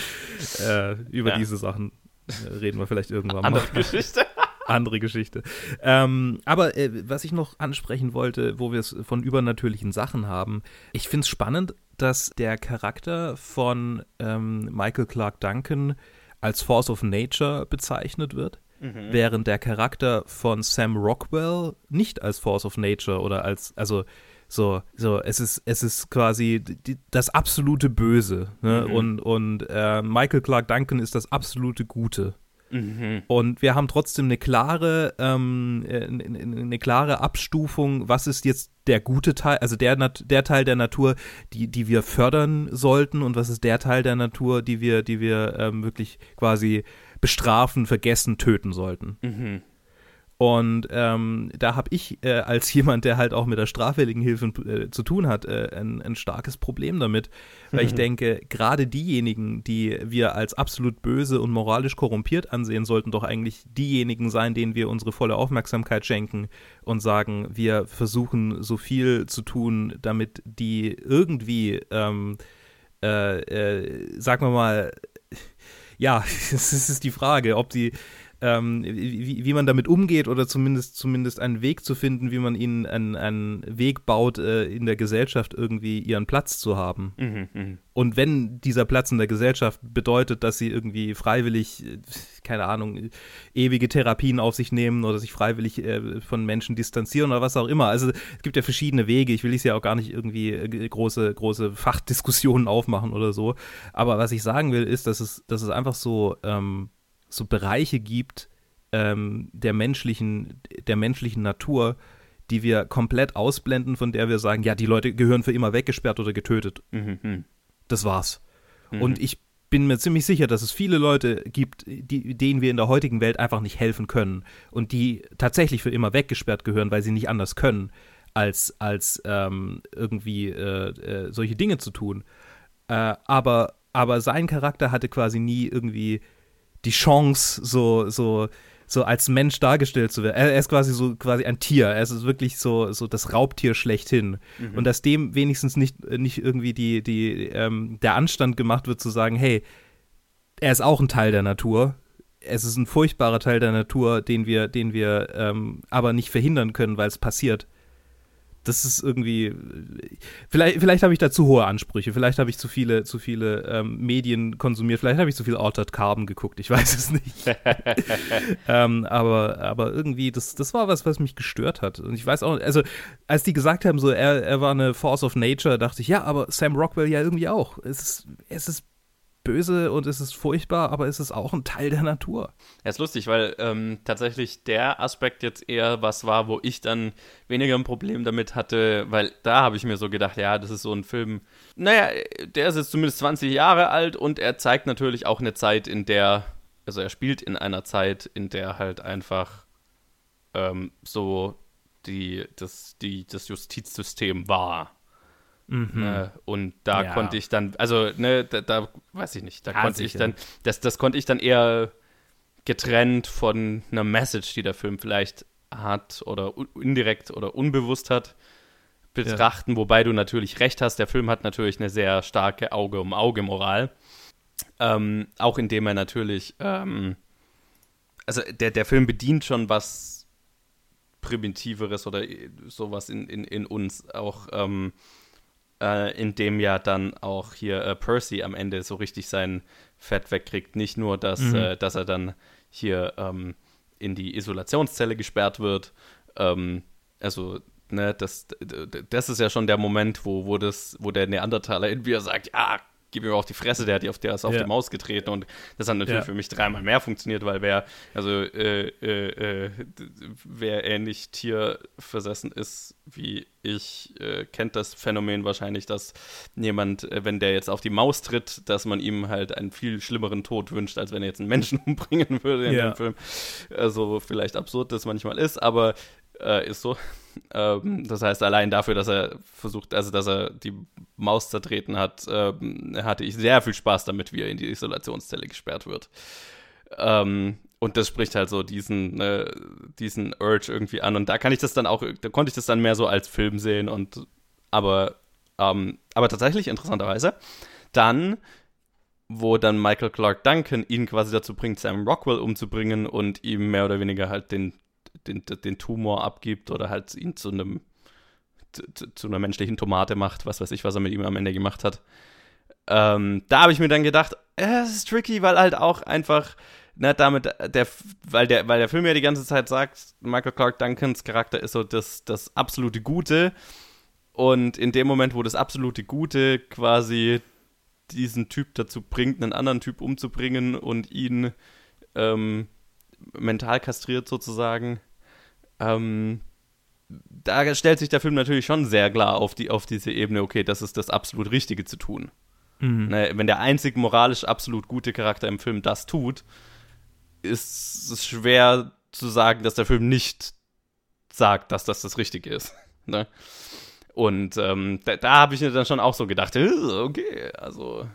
Äh, über diese Sachen äh, reden wir vielleicht irgendwann Andere mal. Geschichte. Andere Geschichte. Ähm, aber was ich noch ansprechen wollte, wo wir es von übernatürlichen Sachen haben, ich finde es spannend, dass der Charakter von ähm, Michael Clark Duncan als Force of Nature bezeichnet wird, mhm. während der Charakter von Sam Rockwell nicht als Force of Nature oder als, also so, so, es ist, es ist quasi die, das absolute Böse. Ne? Mhm. Und, und äh, Michael Clark Duncan ist das absolute Gute. Mhm. Und wir haben trotzdem eine klare, ähm, eine, äh, eine klare Abstufung, was ist jetzt der gute Teil, also der, der Teil der Natur, die, die wir fördern sollten und was ist der Teil der Natur, die wir, die wir ähm, wirklich quasi bestrafen, vergessen, töten sollten. Mhm. Und ähm, da habe ich äh, als jemand, der halt auch mit der straffälligen Hilfe äh, zu tun hat, äh, ein, ein, starkes Problem damit, weil mhm. ich denke, gerade diejenigen, die wir als absolut böse und moralisch korrumpiert ansehen, sollten doch eigentlich diejenigen sein, denen wir unsere volle Aufmerksamkeit schenken und sagen, wir versuchen so viel zu tun, damit die irgendwie, ähm, äh, äh, sagen wir mal, ja, es ist die Frage, ob die ähm, wie, wie man damit umgeht oder zumindest, zumindest einen Weg zu finden, wie man ihnen einen, einen Weg baut, äh, in der Gesellschaft irgendwie ihren Platz zu haben. Mhm, mh. Und wenn dieser Platz in der Gesellschaft bedeutet, dass sie irgendwie freiwillig, äh, keine Ahnung, ewige Therapien auf sich nehmen oder sich freiwillig äh, von Menschen distanzieren oder was auch immer. Also es gibt ja verschiedene Wege. Ich will es ja auch gar nicht irgendwie äh, große, große Fachdiskussionen aufmachen oder so. Aber was ich sagen will, ist, dass es, dass es einfach so ähm, so Bereiche gibt, ähm, der menschlichen, der menschlichen Natur, die wir komplett ausblenden, von der wir sagen, ja, die Leute gehören für immer weggesperrt oder getötet. Mhm. Das war's. Mhm. Und ich bin mir ziemlich sicher, dass es viele Leute gibt, die, denen wir in der heutigen Welt einfach nicht helfen können und die tatsächlich für immer weggesperrt gehören, weil sie nicht anders können, als, als ähm, irgendwie äh, äh, solche Dinge zu tun. Äh, aber, aber sein Charakter hatte quasi nie irgendwie die Chance, so, so, so als Mensch dargestellt zu werden. Er, ist quasi so quasi ein Tier. Er ist wirklich so, so das Raubtier schlechthin. Mhm. Und dass dem wenigstens nicht, nicht irgendwie die, die, ähm, der Anstand gemacht wird, zu sagen, hey, er ist auch ein Teil der Natur. Es ist ein furchtbarer Teil der Natur, den wir, den wir ähm, aber nicht verhindern können, weil es passiert das ist irgendwie. Vielleicht, vielleicht habe ich da zu hohe Ansprüche. Vielleicht habe ich zu viele, zu viele ähm, Medien konsumiert. Vielleicht habe ich zu viel Altered Carbon geguckt. Ich weiß es nicht. ähm, aber, aber irgendwie, das, das war was, was mich gestört hat. Und ich weiß auch, also, als die gesagt haben, so, er, er war eine Force of Nature, dachte ich, ja, aber Sam Rockwell ja irgendwie auch. Es ist, es ist böse und es ist furchtbar, aber es ist auch ein Teil der Natur. Ja, ist lustig, weil ähm, tatsächlich der Aspekt jetzt eher was war, wo ich dann weniger ein Problem damit hatte, weil da habe ich mir so gedacht, ja, das ist so ein Film, naja, der ist jetzt zumindest 20 Jahre alt und er zeigt natürlich auch eine Zeit, in der, also er spielt in einer Zeit, in der halt einfach ähm, so die, das, die, das Justizsystem war. Mhm. Ne? Und da Ja. konnte ich dann, also, ne, da, da weiß ich nicht, da Ja, konnte ich sicher. dann, das, das konnte ich dann eher getrennt von einer Message, die der Film vielleicht hat oder indirekt oder unbewusst hat, betrachten, wobei du natürlich recht hast, der Film hat natürlich eine sehr starke Auge-um-Auge-Moral. Ähm, auch indem er natürlich, ähm, also der, der Film bedient schon was Primitiveres oder sowas in, in, in uns auch, ähm, äh, indem ja dann auch hier äh, Percy am Ende so richtig sein Fett wegkriegt. Nicht nur, dass, Mhm. äh, dass er dann hier ähm, in die Isolationszelle gesperrt wird, ähm, also ne, das, das ist ja schon der Moment, wo, wo, das, wo der Neandertaler in mir sagt, ja, gib ihm auch die Fresse, der hat die auf, der ist auf Ja. die Maus getreten und das hat natürlich Ja. für mich dreimal mehr funktioniert, weil wer, also äh, äh, äh, wer ähnlich tierversessen ist wie ich, äh, kennt das Phänomen wahrscheinlich, dass jemand, äh, wenn der jetzt auf die Maus tritt, dass man ihm halt einen viel schlimmeren Tod wünscht, als wenn er jetzt einen Menschen umbringen würde in Ja. dem Film. Also vielleicht absurd das manchmal ist, aber äh, ist so. Ähm, das heißt, allein dafür, dass er versucht, also dass er die Maus zertreten hat, ähm, hatte ich sehr viel Spaß damit, wie er in die Isolationszelle gesperrt wird. Ähm, und das spricht halt so diesen, äh, diesen Urge irgendwie an. Und da kann ich das dann auch, da konnte ich das dann mehr so als Film sehen und aber, ähm, aber tatsächlich interessanterweise, dann, wo dann Michael Clark Duncan ihn quasi dazu bringt, Sam Rockwell umzubringen und ihm mehr oder weniger halt den, den, den Tumor abgibt oder halt ihn zu einem zu, zu einer menschlichen Tomate macht, was weiß ich, was er mit ihm am Ende gemacht hat. Ähm, da habe ich mir dann gedacht, äh, es ist tricky, weil halt auch einfach, ne, damit, der, weil der, weil der Film ja die ganze Zeit sagt, Michael Clark Duncans Charakter ist so das, das absolute Gute. Und in dem Moment, wo das absolute Gute quasi diesen Typ dazu bringt, einen anderen Typ umzubringen und ihn ähm, mental kastriert sozusagen, ähm, da stellt sich der Film natürlich schon sehr klar auf, die, auf diese Ebene, okay, das ist das absolut Richtige zu tun. Mhm. Ne, wenn der einzig moralisch absolut gute Charakter im Film das tut, ist es schwer zu sagen, dass der Film nicht sagt, dass das das Richtige ist. Ne? Und ähm, da, da habe ich mir dann schon auch so gedacht, äh, okay, also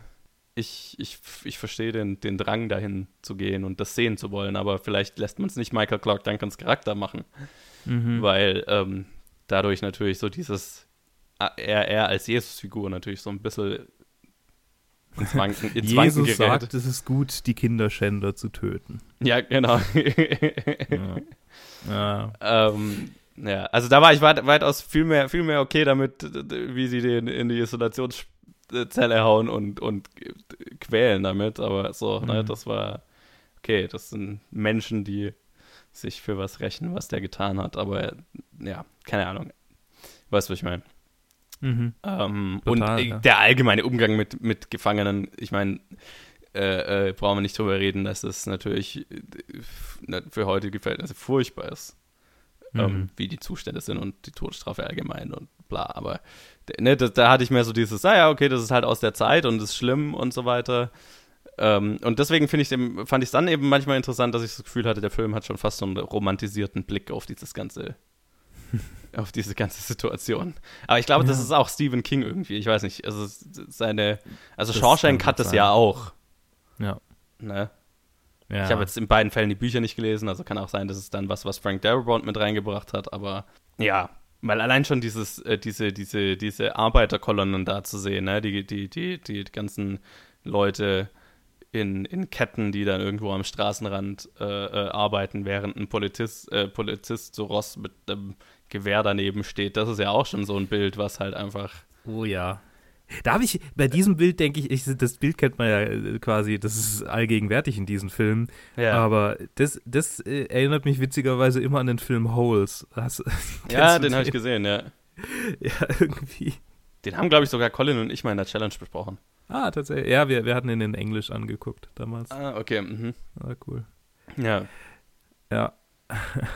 ich, ich, ich verstehe den, den Drang dahin zu gehen und das sehen zu wollen, aber vielleicht lässt man es nicht Michael Clark Duncans Charakter machen, Mhm. weil ähm, dadurch natürlich so dieses er, er als Jesus-Figur natürlich so ein bisschen ins Wanken, ins Jesus gerät. sagt, es ist gut, die Kinderschänder zu töten. Ja, genau. Ja. Ja. ähm, ja, also da war ich weit, weitaus viel mehr, viel mehr okay damit, wie sie den in die Isolationszelle hauen und, und quälen damit. Aber so, ne, Mhm. das war okay, das sind Menschen, die sich für was rächen, was der getan hat. Aber ja, keine Ahnung. Weißt du, was ich meine? Mhm. Ähm, Total, und äh, ja. der allgemeine Umgang mit, mit Gefangenen, ich meine, äh, äh, brauchen wir nicht drüber reden, dass das natürlich äh, für heutige Verhältnisse furchtbar ist. Mhm. Ähm, wie die Zustände sind und die Todesstrafe allgemein und bla. Aber ne, das, da hatte ich mir so dieses, naja, ah okay, das ist halt aus der Zeit und ist schlimm und so weiter. Ähm, und deswegen finde ich dem, fand ich es dann eben manchmal interessant, dass ich das Gefühl hatte, der Film hat schon fast so einen romantisierten Blick auf dieses ganze, auf diese ganze Situation. Aber ich glaube, ja. das ist auch Stephen King irgendwie. Ich weiß nicht. Also seine, also das Shawshank hat das sein. ja auch. Ja. Ne? Ja. Ich habe jetzt in beiden Fällen die Bücher nicht gelesen, also kann auch sein, dass es dann was, was Frank Darabont mit reingebracht hat, aber ja, weil allein schon dieses, äh, diese, diese, diese Arbeiterkolonnen da zu sehen, ne, die, die, die, die ganzen Leute, in, in Ketten, die dann irgendwo am Straßenrand äh, äh, arbeiten, während ein Polizist, äh, Polizist so Ross mit einem Gewehr daneben steht. Das ist ja auch schon so ein Bild, was halt einfach. Oh ja. Da habe ich, bei diesem Bild denke ich, ich, das Bild kennt man ja äh, quasi, das ist allgegenwärtig in diesen Filmen. Ja. Aber das, das äh, erinnert mich witzigerweise immer an den Film Holes. Hast, ja, den habe ich gesehen, ja. Ja, irgendwie. Den haben, glaube ich, sogar Colin und ich mal in der Challenge besprochen. Ah, tatsächlich. Ja, wir, wir hatten ihn in Englisch angeguckt damals. Ah, okay. Mhm. Ah, cool. Ja. Ja.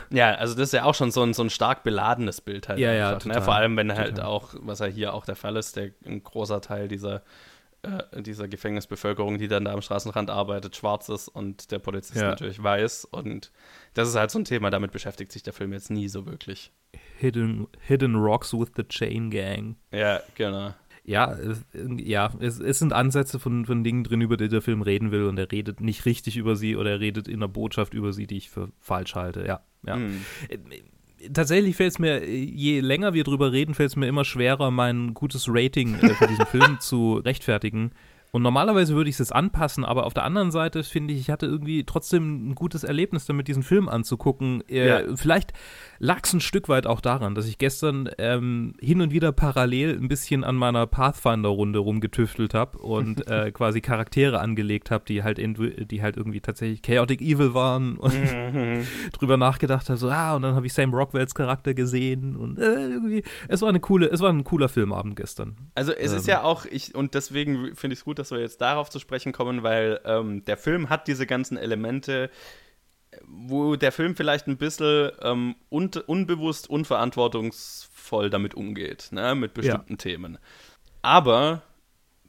Ja, also das ist ja auch schon so ein, so ein stark beladenes Bild halt. Ja, einfach, ja, ne? total, ne? Vor allem, wenn total. halt auch, was ja hier auch der Fall ist, der ein großer Teil dieser, äh, dieser Gefängnisbevölkerung, die dann da am Straßenrand arbeitet, schwarz ist und der Polizist ja. natürlich weiß. Und das ist halt so ein Thema, damit beschäftigt sich der Film jetzt nie so wirklich. Hidden, Hidden Rocks with the Chain Gang. Ja, genau ja, ja, es, es, sind Ansätze von, von Dingen drin, über die der Film reden will und er redet nicht richtig über sie oder er redet in einer Botschaft über sie, die ich für falsch halte. Ja, ja. Mhm. Tatsächlich fällt es mir, je länger wir drüber reden, fällt es mir immer schwerer, mein gutes Rating äh, für diesen Film zu rechtfertigen. Und normalerweise würde ich es anpassen, aber auf der anderen Seite finde ich, ich hatte irgendwie trotzdem ein gutes Erlebnis damit, diesen Film anzugucken. Äh, ja. Vielleicht lag es ein Stück weit auch daran, dass ich gestern ähm, hin und wieder parallel ein bisschen an meiner Pathfinder-Runde rumgetüftelt habe und äh, quasi Charaktere angelegt habe, die halt die halt irgendwie tatsächlich Chaotic Evil waren und mhm. drüber nachgedacht habe, so, ah, und dann habe ich Sam Rockwells Charakter gesehen und äh, irgendwie, es war eine coole, es war ein cooler Filmabend gestern. Also es ähm, ist ja auch, ich, und deswegen finde ich es gut, dass wir jetzt darauf zu sprechen kommen, weil ähm, der Film hat diese ganzen Elemente, wo der Film vielleicht ein bisschen ähm, un unbewusst, unverantwortungsvoll damit umgeht, ne, mit bestimmten ja. Themen. Aber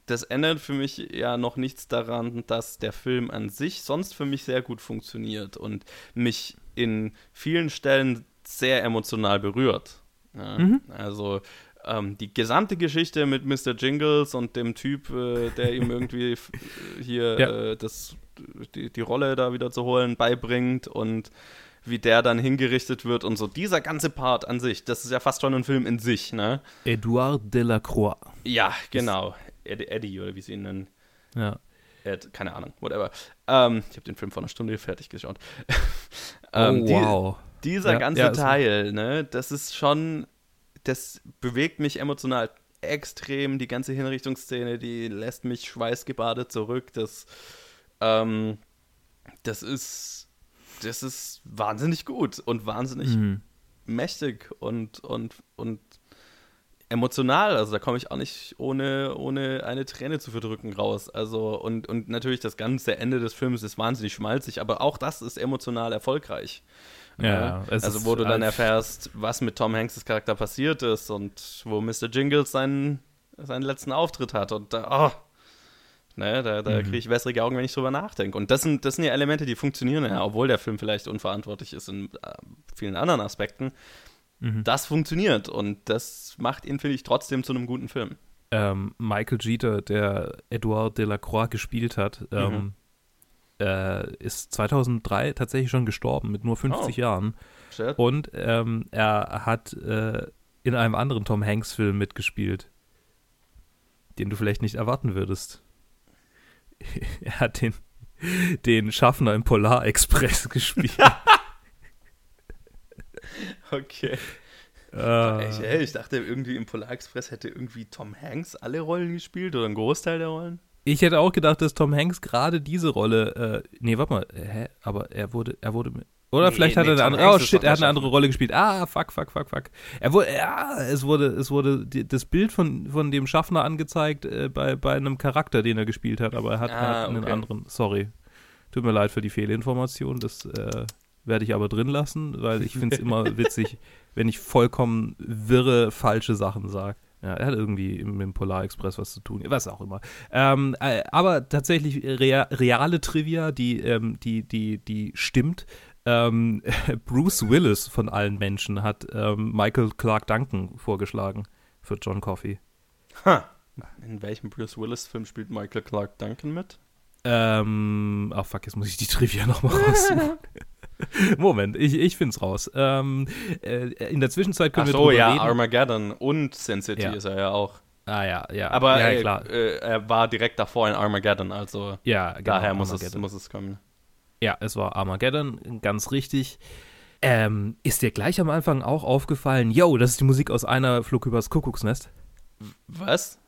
das ändert für mich ja noch nichts daran, dass der Film an sich sonst für mich sehr gut funktioniert und mich in vielen Stellen sehr emotional berührt. Ja, mhm. Also ähm, die gesamte Geschichte mit Mr. Jingles und dem Typ, äh, der ihm irgendwie hier ja. äh, das die, die Rolle da wieder zu holen, beibringt und wie der dann hingerichtet wird und so. Dieser ganze Part an sich, das ist ja fast schon ein Film in sich, ne? Edouard Delacroix. Ja, genau. Eddie, Eddie oder wie sie ihn nennen. Ja. Ed, keine Ahnung, whatever. Ähm, ich habe den Film vor einer Stunde fertig geschaut. ähm, oh, wow. Die, dieser ja, ganze ja, Teil, ne, das ist schon, das bewegt mich emotional extrem. Die ganze Hinrichtungsszene, die lässt mich schweißgebadet zurück. Das ähm, das ist, das ist wahnsinnig gut und wahnsinnig mhm. mächtig und, und, und emotional. Also da komme ich auch nicht ohne, ohne eine Träne zu verdrücken raus. Also und, und natürlich das ganze Ende des Films ist wahnsinnig schmalzig, aber auch das ist emotional erfolgreich. Ja, also wo du dann erfährst, was mit Tom Hanks' Charakter passiert ist und wo Mr. Jingles seinen, seinen letzten Auftritt hat und da, oh, Ne, da da mhm. kriege ich wässrige Augen, wenn ich drüber nachdenke. Und das sind, das sind ja Elemente, die funktionieren ja, obwohl der Film vielleicht unverantwortlich ist in äh, vielen anderen Aspekten. Mhm. Das funktioniert und das macht ihn, finde ich, trotzdem zu einem guten Film. Ähm, Michael Jeter, der Edouard Delacroix gespielt hat, ähm, mhm. äh, ist 2003 tatsächlich schon gestorben mit nur 50 oh. Jahren. Shit. Und ähm, er hat äh, in einem anderen Tom Hanks-Film mitgespielt, den du vielleicht nicht erwarten würdest. er hat den, den Schaffner im Polarexpress gespielt. okay. Ich, ich, dachte irgendwie im Polarexpress hätte irgendwie Tom Hanks alle Rollen gespielt oder einen Großteil der Rollen. Ich hätte auch gedacht, dass Tom Hanks gerade diese Rolle, äh, nee, warte mal, hä? aber er wurde, er wurde, Oder Nee, vielleicht hat nee, er eine Tom andere. Hanks Oh shit, er hat eine andere Rolle gespielt. Ah, fuck, fuck, fuck, fuck. Er wurde, ja, es wurde, es wurde die, das Bild von, von dem Schaffner angezeigt äh, bei, bei einem Charakter, den er gespielt hat, aber er hat, er Ah, hat einen okay. anderen. Sorry. Tut mir leid für die Fehlinformation. Das äh, werde ich aber drin lassen, weil ich finde es immer witzig, wenn ich vollkommen wirre, falsche Sachen sage. Ja, er hat irgendwie im, im Polar Express was zu tun, was auch immer. Ähm, äh, aber tatsächlich rea reale Trivia, die, ähm, die, die, die stimmt. Ähm, Bruce Willis von allen Menschen hat ähm, Michael Clark Duncan vorgeschlagen für John Coffey. Ha. In welchem Bruce Willis-Film spielt Michael Clark Duncan mit? Ähm, ach fuck, jetzt muss ich die Trivia nochmal raussuchen. Moment, ich, ich find's raus. Ähm, äh, in der Zwischenzeit können Ach wir so, drüber ja, reden. Armageddon und Sin City Ja. ist er ja auch. ah ja, ja. Aber ja, äh, klar. Äh, er war direkt davor in Armageddon, also Ja, genau, daher muss es, Armageddon. muss es kommen. Ja, es war Armageddon, ganz richtig. Ähm, ist dir gleich am Anfang auch aufgefallen, yo, das ist die Musik aus einer Flug übers Kuckucksnest? Was?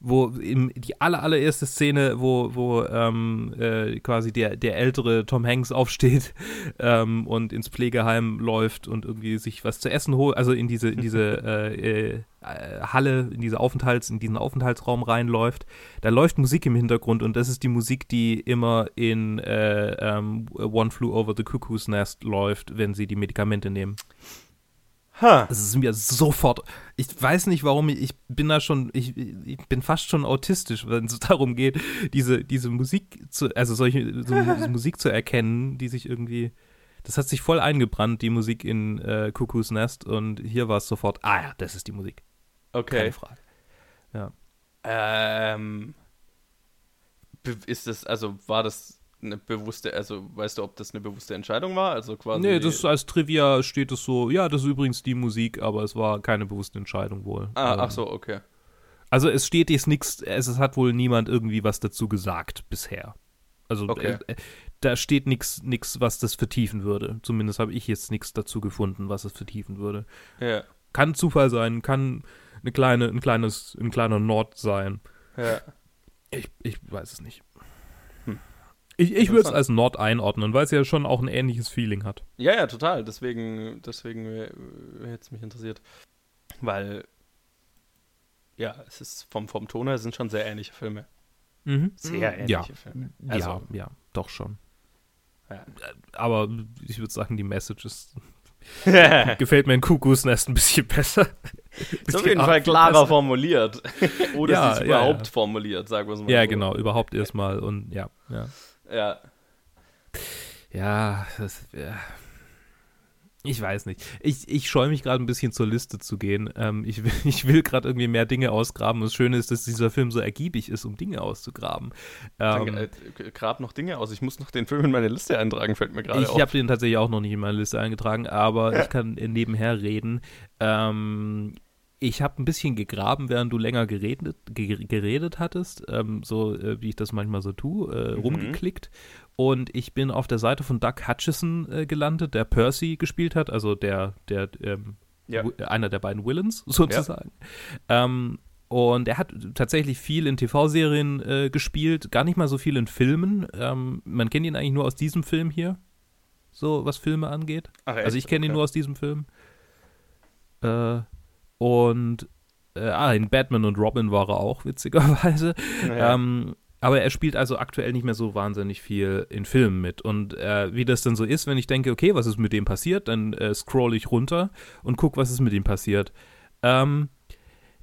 Wo im, die aller, allererste Szene, wo, wo ähm, äh, quasi der, der ältere Tom Hanks aufsteht ähm, und ins Pflegeheim läuft und irgendwie sich was zu essen holt, also in diese, in diese äh, äh, Halle, in diese Aufenthalts, in diesen Aufenthaltsraum reinläuft, da läuft Musik im Hintergrund und das ist die Musik, die immer in äh, ähm, One Flew Over the Cuckoo's Nest läuft, wenn sie die Medikamente nehmen. Ha. Das ist mir sofort. Ich weiß nicht, warum ich, ich bin da schon, ich, ich bin fast schon autistisch, wenn es darum geht, diese, diese Musik zu, also solche so, Musik zu erkennen, die sich irgendwie. Das hat sich voll eingebrannt, die Musik in äh, Cuckoo's Nest und hier war es sofort, ah ja, das ist die Musik. Okay. Keine Frage. Ähm, be- ist das, also war das eine bewusste, also weißt du, ob das eine bewusste Entscheidung war? Also quasi. Nee, das als Trivia steht es so, ja, das ist übrigens die Musik, aber es war keine bewusste Entscheidung wohl. ah, Ähm, ach so, okay. Also es steht jetzt nichts, es, es hat wohl niemand irgendwie was dazu gesagt bisher. Also Okay. äh, da steht nichts, nix, was das vertiefen würde. Zumindest habe ich jetzt nichts dazu gefunden, was es vertiefen würde. Ja, Kann Zufall sein, kann eine kleine, ein kleines, ein kleiner Nord sein. ja. Ich, ich weiß es nicht. Ich, ich würde es als Nord einordnen, weil es ja schon auch ein ähnliches Feeling hat. Ja, ja, total. Deswegen, deswegen hätte es mich interessiert. Weil, ja, es ist vom, vom Ton her sind schon sehr ähnliche Filme. Mhm. Sehr ähnliche Ja. Filme. ja, Also- ja, doch schon. Ja. Aber ich würde sagen, die Message ist, gefällt mir in Kuckucks Nest ein bisschen besser. ist auf jeden Fall klarer formuliert. Oder Ja, sie ist ja, überhaupt ja. formuliert, sagen wir es mal Ja, so. genau, überhaupt erstmal und ja, ja. Ja. Ja, das, ja. Ich weiß nicht. Ich, ich scheue mich gerade ein bisschen zur Liste zu gehen. Ähm, ich will, ich will gerade irgendwie mehr Dinge ausgraben. Das Schöne ist, dass dieser Film so ergiebig ist, um Dinge auszugraben. Ähm, äh, grab noch Dinge aus. Ich muss noch den Film in meine Liste eintragen, fällt mir gerade ich auf. habe den tatsächlich auch noch nicht in meine Liste eingetragen, aber ich kann äh, nebenher reden. Ähm, ich habe ein bisschen gegraben, während du länger geredet, ge geredet hattest, ähm, so äh, wie ich das manchmal so tue, äh, Mhm. rumgeklickt. Und ich bin auf der Seite von Doug Hutchison äh, gelandet, der Percy gespielt hat, also der, der ähm, Ja. Einer der beiden Villains sozusagen. Ähm, und er hat tatsächlich viel in TV-Serien äh, gespielt, gar nicht mal so viel in Filmen. Ähm, man kennt ihn eigentlich nur aus diesem Film hier, so was Filme angeht. Ach? Also ich kenne ihn Okay. nur aus diesem Film. Äh, und äh, ah, in Batman und Robin war er auch, witzigerweise. Ja. Ähm, aber er spielt also aktuell nicht mehr so wahnsinnig viel in Filmen mit. Und äh, wie das dann so ist, wenn ich denke, okay, was ist mit dem passiert, dann äh, scroll ich runter und guck, was ist mit ihm passiert. Ähm,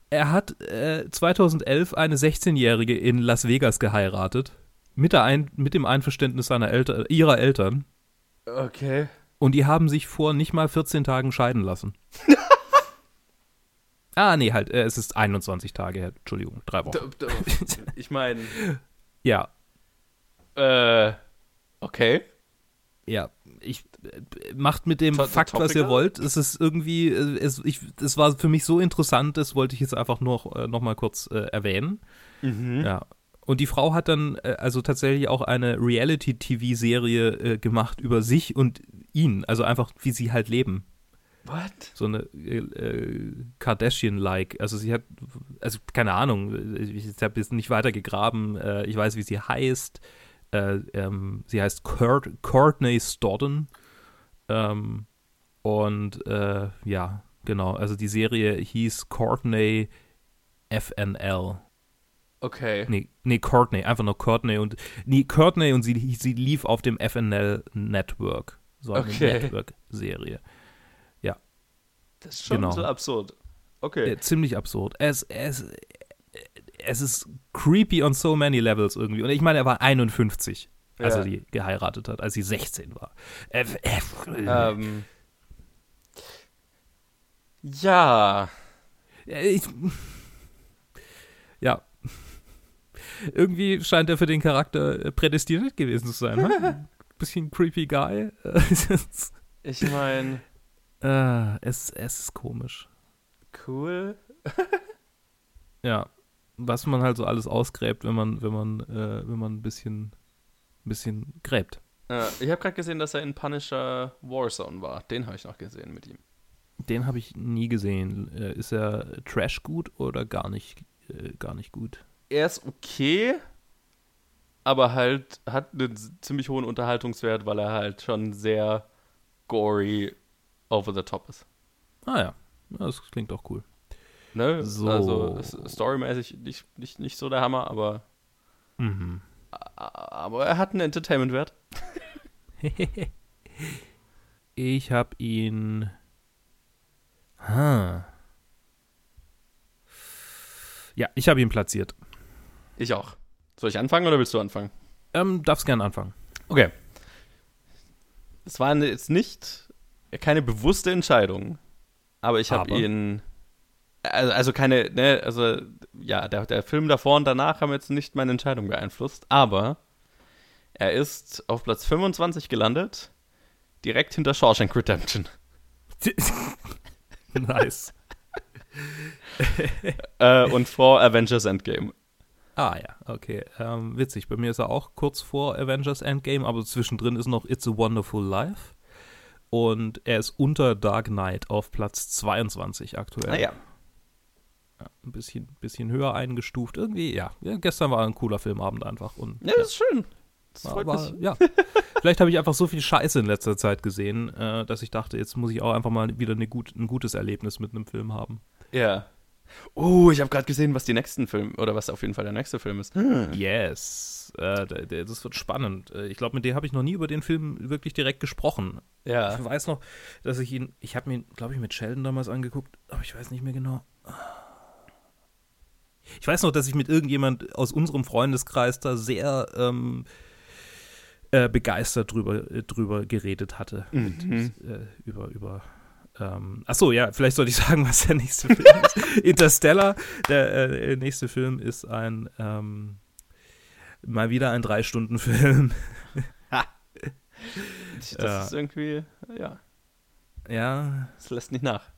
er hat äh, 2011 eine 16-Jährige in Las Vegas geheiratet. Mit, der Ein mit dem Einverständnis seiner Eltern, ihrer Eltern. Okay. Und die haben sich vor nicht mal 14 Tagen scheiden lassen. ah, nee, halt, äh, es ist 21 Tage her. Entschuldigung, drei Wochen. Ich meine, Ja, äh, okay. ja. Ich äh, macht mit dem To- Fakt, was ihr wollt. Es ist irgendwie, äh, es, ich, es war für mich so interessant, das wollte ich jetzt einfach nur noch mal kurz äh, erwähnen. Mhm. Ja. Und die Frau hat dann äh, also tatsächlich auch eine Reality-TV-Serie äh, gemacht über sich und ihn. Also einfach, wie sie halt leben. What? so eine äh, äh, Kardashian-like. Also sie hat, also keine Ahnung, ich, ich habe jetzt nicht weiter gegraben. Äh, ich weiß, wie sie heißt. Äh, ähm, sie heißt Court, Courtney Stodden. Ähm, und äh, ja, genau. Also die Serie hieß Courtney FNL. Okay. Nee, nee, Courtney, einfach nur Courtney und nee, Courtney und sie, sie lief auf dem FNL Network. So eine Okay. Network-Serie. Das ist schon Genau. so absurd. Okay. Äh, ziemlich absurd. Es, es, es ist creepy on so many levels irgendwie. Und ich meine, er war 51, als Ja. er die geheiratet hat, als sie 16 war. Äh, äh, Ähm. Ja. ich, ja. Irgendwie scheint er für den Charakter äh, prädestiniert gewesen zu sein. ne? Bisschen creepy Guy. Ich meine, äh, es, es ist komisch. cool. Ja. Was man halt so alles ausgräbt, wenn man, wenn man, äh, wenn man ein bisschen, ein bisschen gräbt. Äh, ich habe gerade gesehen, dass er in Punisher Warzone war. Den habe ich noch gesehen mit ihm. Den habe ich nie gesehen. Äh, ist er Trash gut oder gar nicht, äh, gar nicht gut? Er ist okay, aber halt hat einen ziemlich hohen Unterhaltungswert, weil er halt schon sehr gory over the top ist. Ah ja, das klingt auch cool. Ne? So. Also storymäßig nicht, nicht, nicht so der Hammer, aber, Mhm. aber er hat einen Entertainment-Wert. ich habe ihn. Ha. Ja, ich habe ihn platziert. Ich auch. Soll ich anfangen oder willst du anfangen? Ähm, darfst gern anfangen. Okay. Es war ne- jetzt nicht keine bewusste Entscheidung, aber ich habe ihn also, also keine, ne, also ja, der, der Film davor und danach haben jetzt nicht meine Entscheidung beeinflusst, aber er ist auf Platz 25 gelandet, direkt hinter Shawshank Redemption. nice. äh, und vor Avengers Endgame. Ah ja, okay. Ähm, witzig. Bei mir ist er auch kurz vor Avengers Endgame, aber zwischendrin ist noch It's a Wonderful Life. Und er ist unter Dark Knight auf Platz 22 aktuell. Naja, Ja, ein bisschen, bisschen höher eingestuft. Irgendwie, ja. ja. Gestern war ein cooler Filmabend einfach. Und, ja, das ist schön. Das mich. ja. Vielleicht habe ich einfach so viel Scheiße in letzter Zeit gesehen, äh, dass ich dachte, jetzt muss ich auch einfach mal wieder gut, ein gutes Erlebnis mit einem Film haben. Ja. Oh, ich habe gerade gesehen, was die nächsten Filme, oder was auf jeden Fall der nächste Film ist. Yes. Äh, das wird spannend. Äh, Ich glaube, mit dir habe ich noch nie über den Film wirklich direkt gesprochen. Ja. Ich weiß noch, dass ich ihn, ich habe mir, glaube ich, mit Sheldon damals angeguckt, aber ich weiß nicht mehr genau. Ich weiß noch, dass ich mit irgendjemand aus unserem Freundeskreis da sehr ähm, äh, begeistert drüber, äh, drüber geredet hatte. Mit, Mhm. äh, über, über. Ähm, achso, ja, vielleicht sollte ich sagen, was der nächste Film ist. Interstellar, der äh, nächste Film ist ein ähm, mal wieder ein Drei-Stunden-Film. Das ist irgendwie, ja, ja, es lässt nicht nach.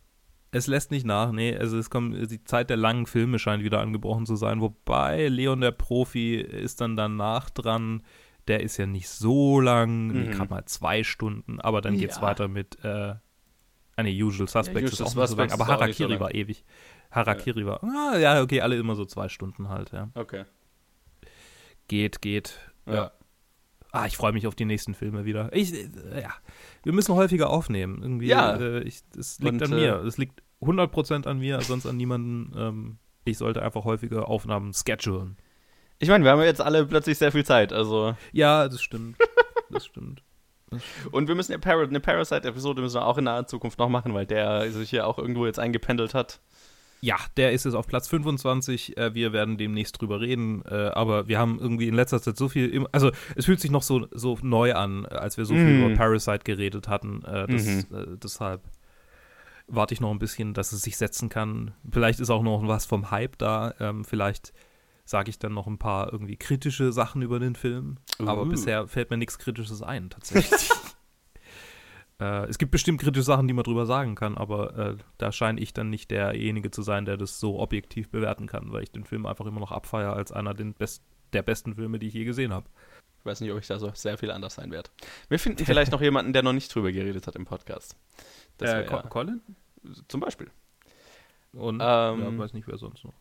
Es lässt nicht nach, nee. Also es kommt, die Zeit der langen Filme scheint wieder angebrochen zu sein. Wobei Leon der Profi ist dann danach dran. Der ist ja nicht so lang, Mhm. gerade mal zwei Stunden. Aber dann geht's Ja. weiter mit, äh, ah nee, Usual Suspects Usual ist auch nicht so lang. Aber so Harakiri lang. war ewig. Harakiri war, ah, ja, okay, alle immer so zwei Stunden halt, ja. Okay. Geht, geht. Ja. Ah, ich freue mich auf die nächsten Filme wieder. Ich, äh, ja, wir müssen häufiger aufnehmen. Irgendwie, Ja. äh, ich, das liegt Und, an äh, mir. Es liegt 100% an mir, sonst an niemanden. Ähm, ich sollte einfach häufiger Aufnahmen schedulen. Ich meine, wir haben ja jetzt alle plötzlich sehr viel Zeit, also. Ja, das stimmt. Das stimmt. Und wir müssen ja Par eine Parasite-Episode müssen wir auch in naher Zukunft noch machen, weil der sich hier auch irgendwo jetzt eingependelt hat. Ja, der ist jetzt auf Platz 25. Äh, wir werden demnächst drüber reden. Äh, aber wir haben irgendwie in letzter Zeit so viel. Also, es fühlt sich noch so, so neu an, äh, als wir so viel Mhm. über Parasite geredet hatten. Das, Mhm. deshalb warte ich noch ein bisschen, dass es sich setzen kann. Vielleicht ist auch noch was vom Hype da. Ähm, vielleicht sage ich dann noch ein paar irgendwie kritische Sachen über den Film. Aber Uh. bisher fällt mir nichts Kritisches ein, tatsächlich. äh, es gibt bestimmt kritische Sachen, die man drüber sagen kann, aber äh, da scheine ich dann nicht derjenige zu sein, der das so objektiv bewerten kann, weil ich den Film einfach immer noch abfeiere als einer den best der besten Filme, die ich je gesehen habe. Ich weiß nicht, ob ich da so sehr viel anders sein werde. Wir finden vielleicht noch jemanden, der noch nicht drüber geredet hat im Podcast. Das Äh, Co- Colin? zum Beispiel. Und Ähm, ja, weiß nicht, wer sonst noch.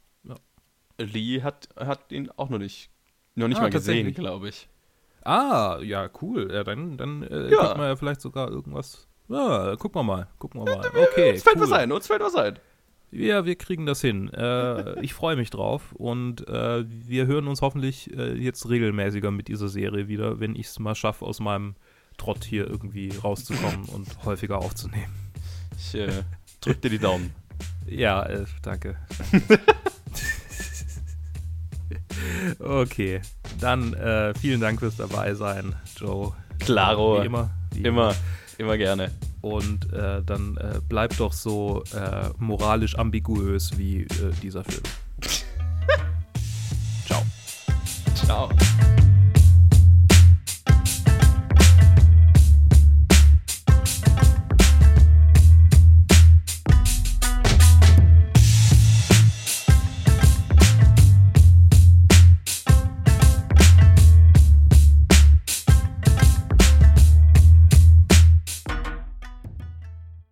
Lee hat, hat ihn auch noch nicht, noch nicht Ah, mal gesehen, glaube ich. Ah, ja, cool. Ja, dann dann äh, Ja. könnte man ja vielleicht sogar irgendwas Ja, gucken wir mal. Gucken wir mal. Okay. Uns fällt cool. was ein, uns fällt was ein. Ja, wir kriegen das hin. Äh, ich freue mich drauf und äh, wir hören uns hoffentlich äh, jetzt regelmäßiger mit dieser Serie wieder, wenn ich es mal schaffe, aus meinem Trott hier irgendwie rauszukommen und häufiger aufzunehmen. Ich äh, drück dir die Daumen. Ja, äh, danke. Okay, dann äh, vielen Dank fürs dabei sein, Joe. Klaro. Wie immer. Wie Immer, immer gerne. Und äh, dann äh, bleibt doch so äh, moralisch ambiguös wie äh, dieser Film. Ciao. Ciao.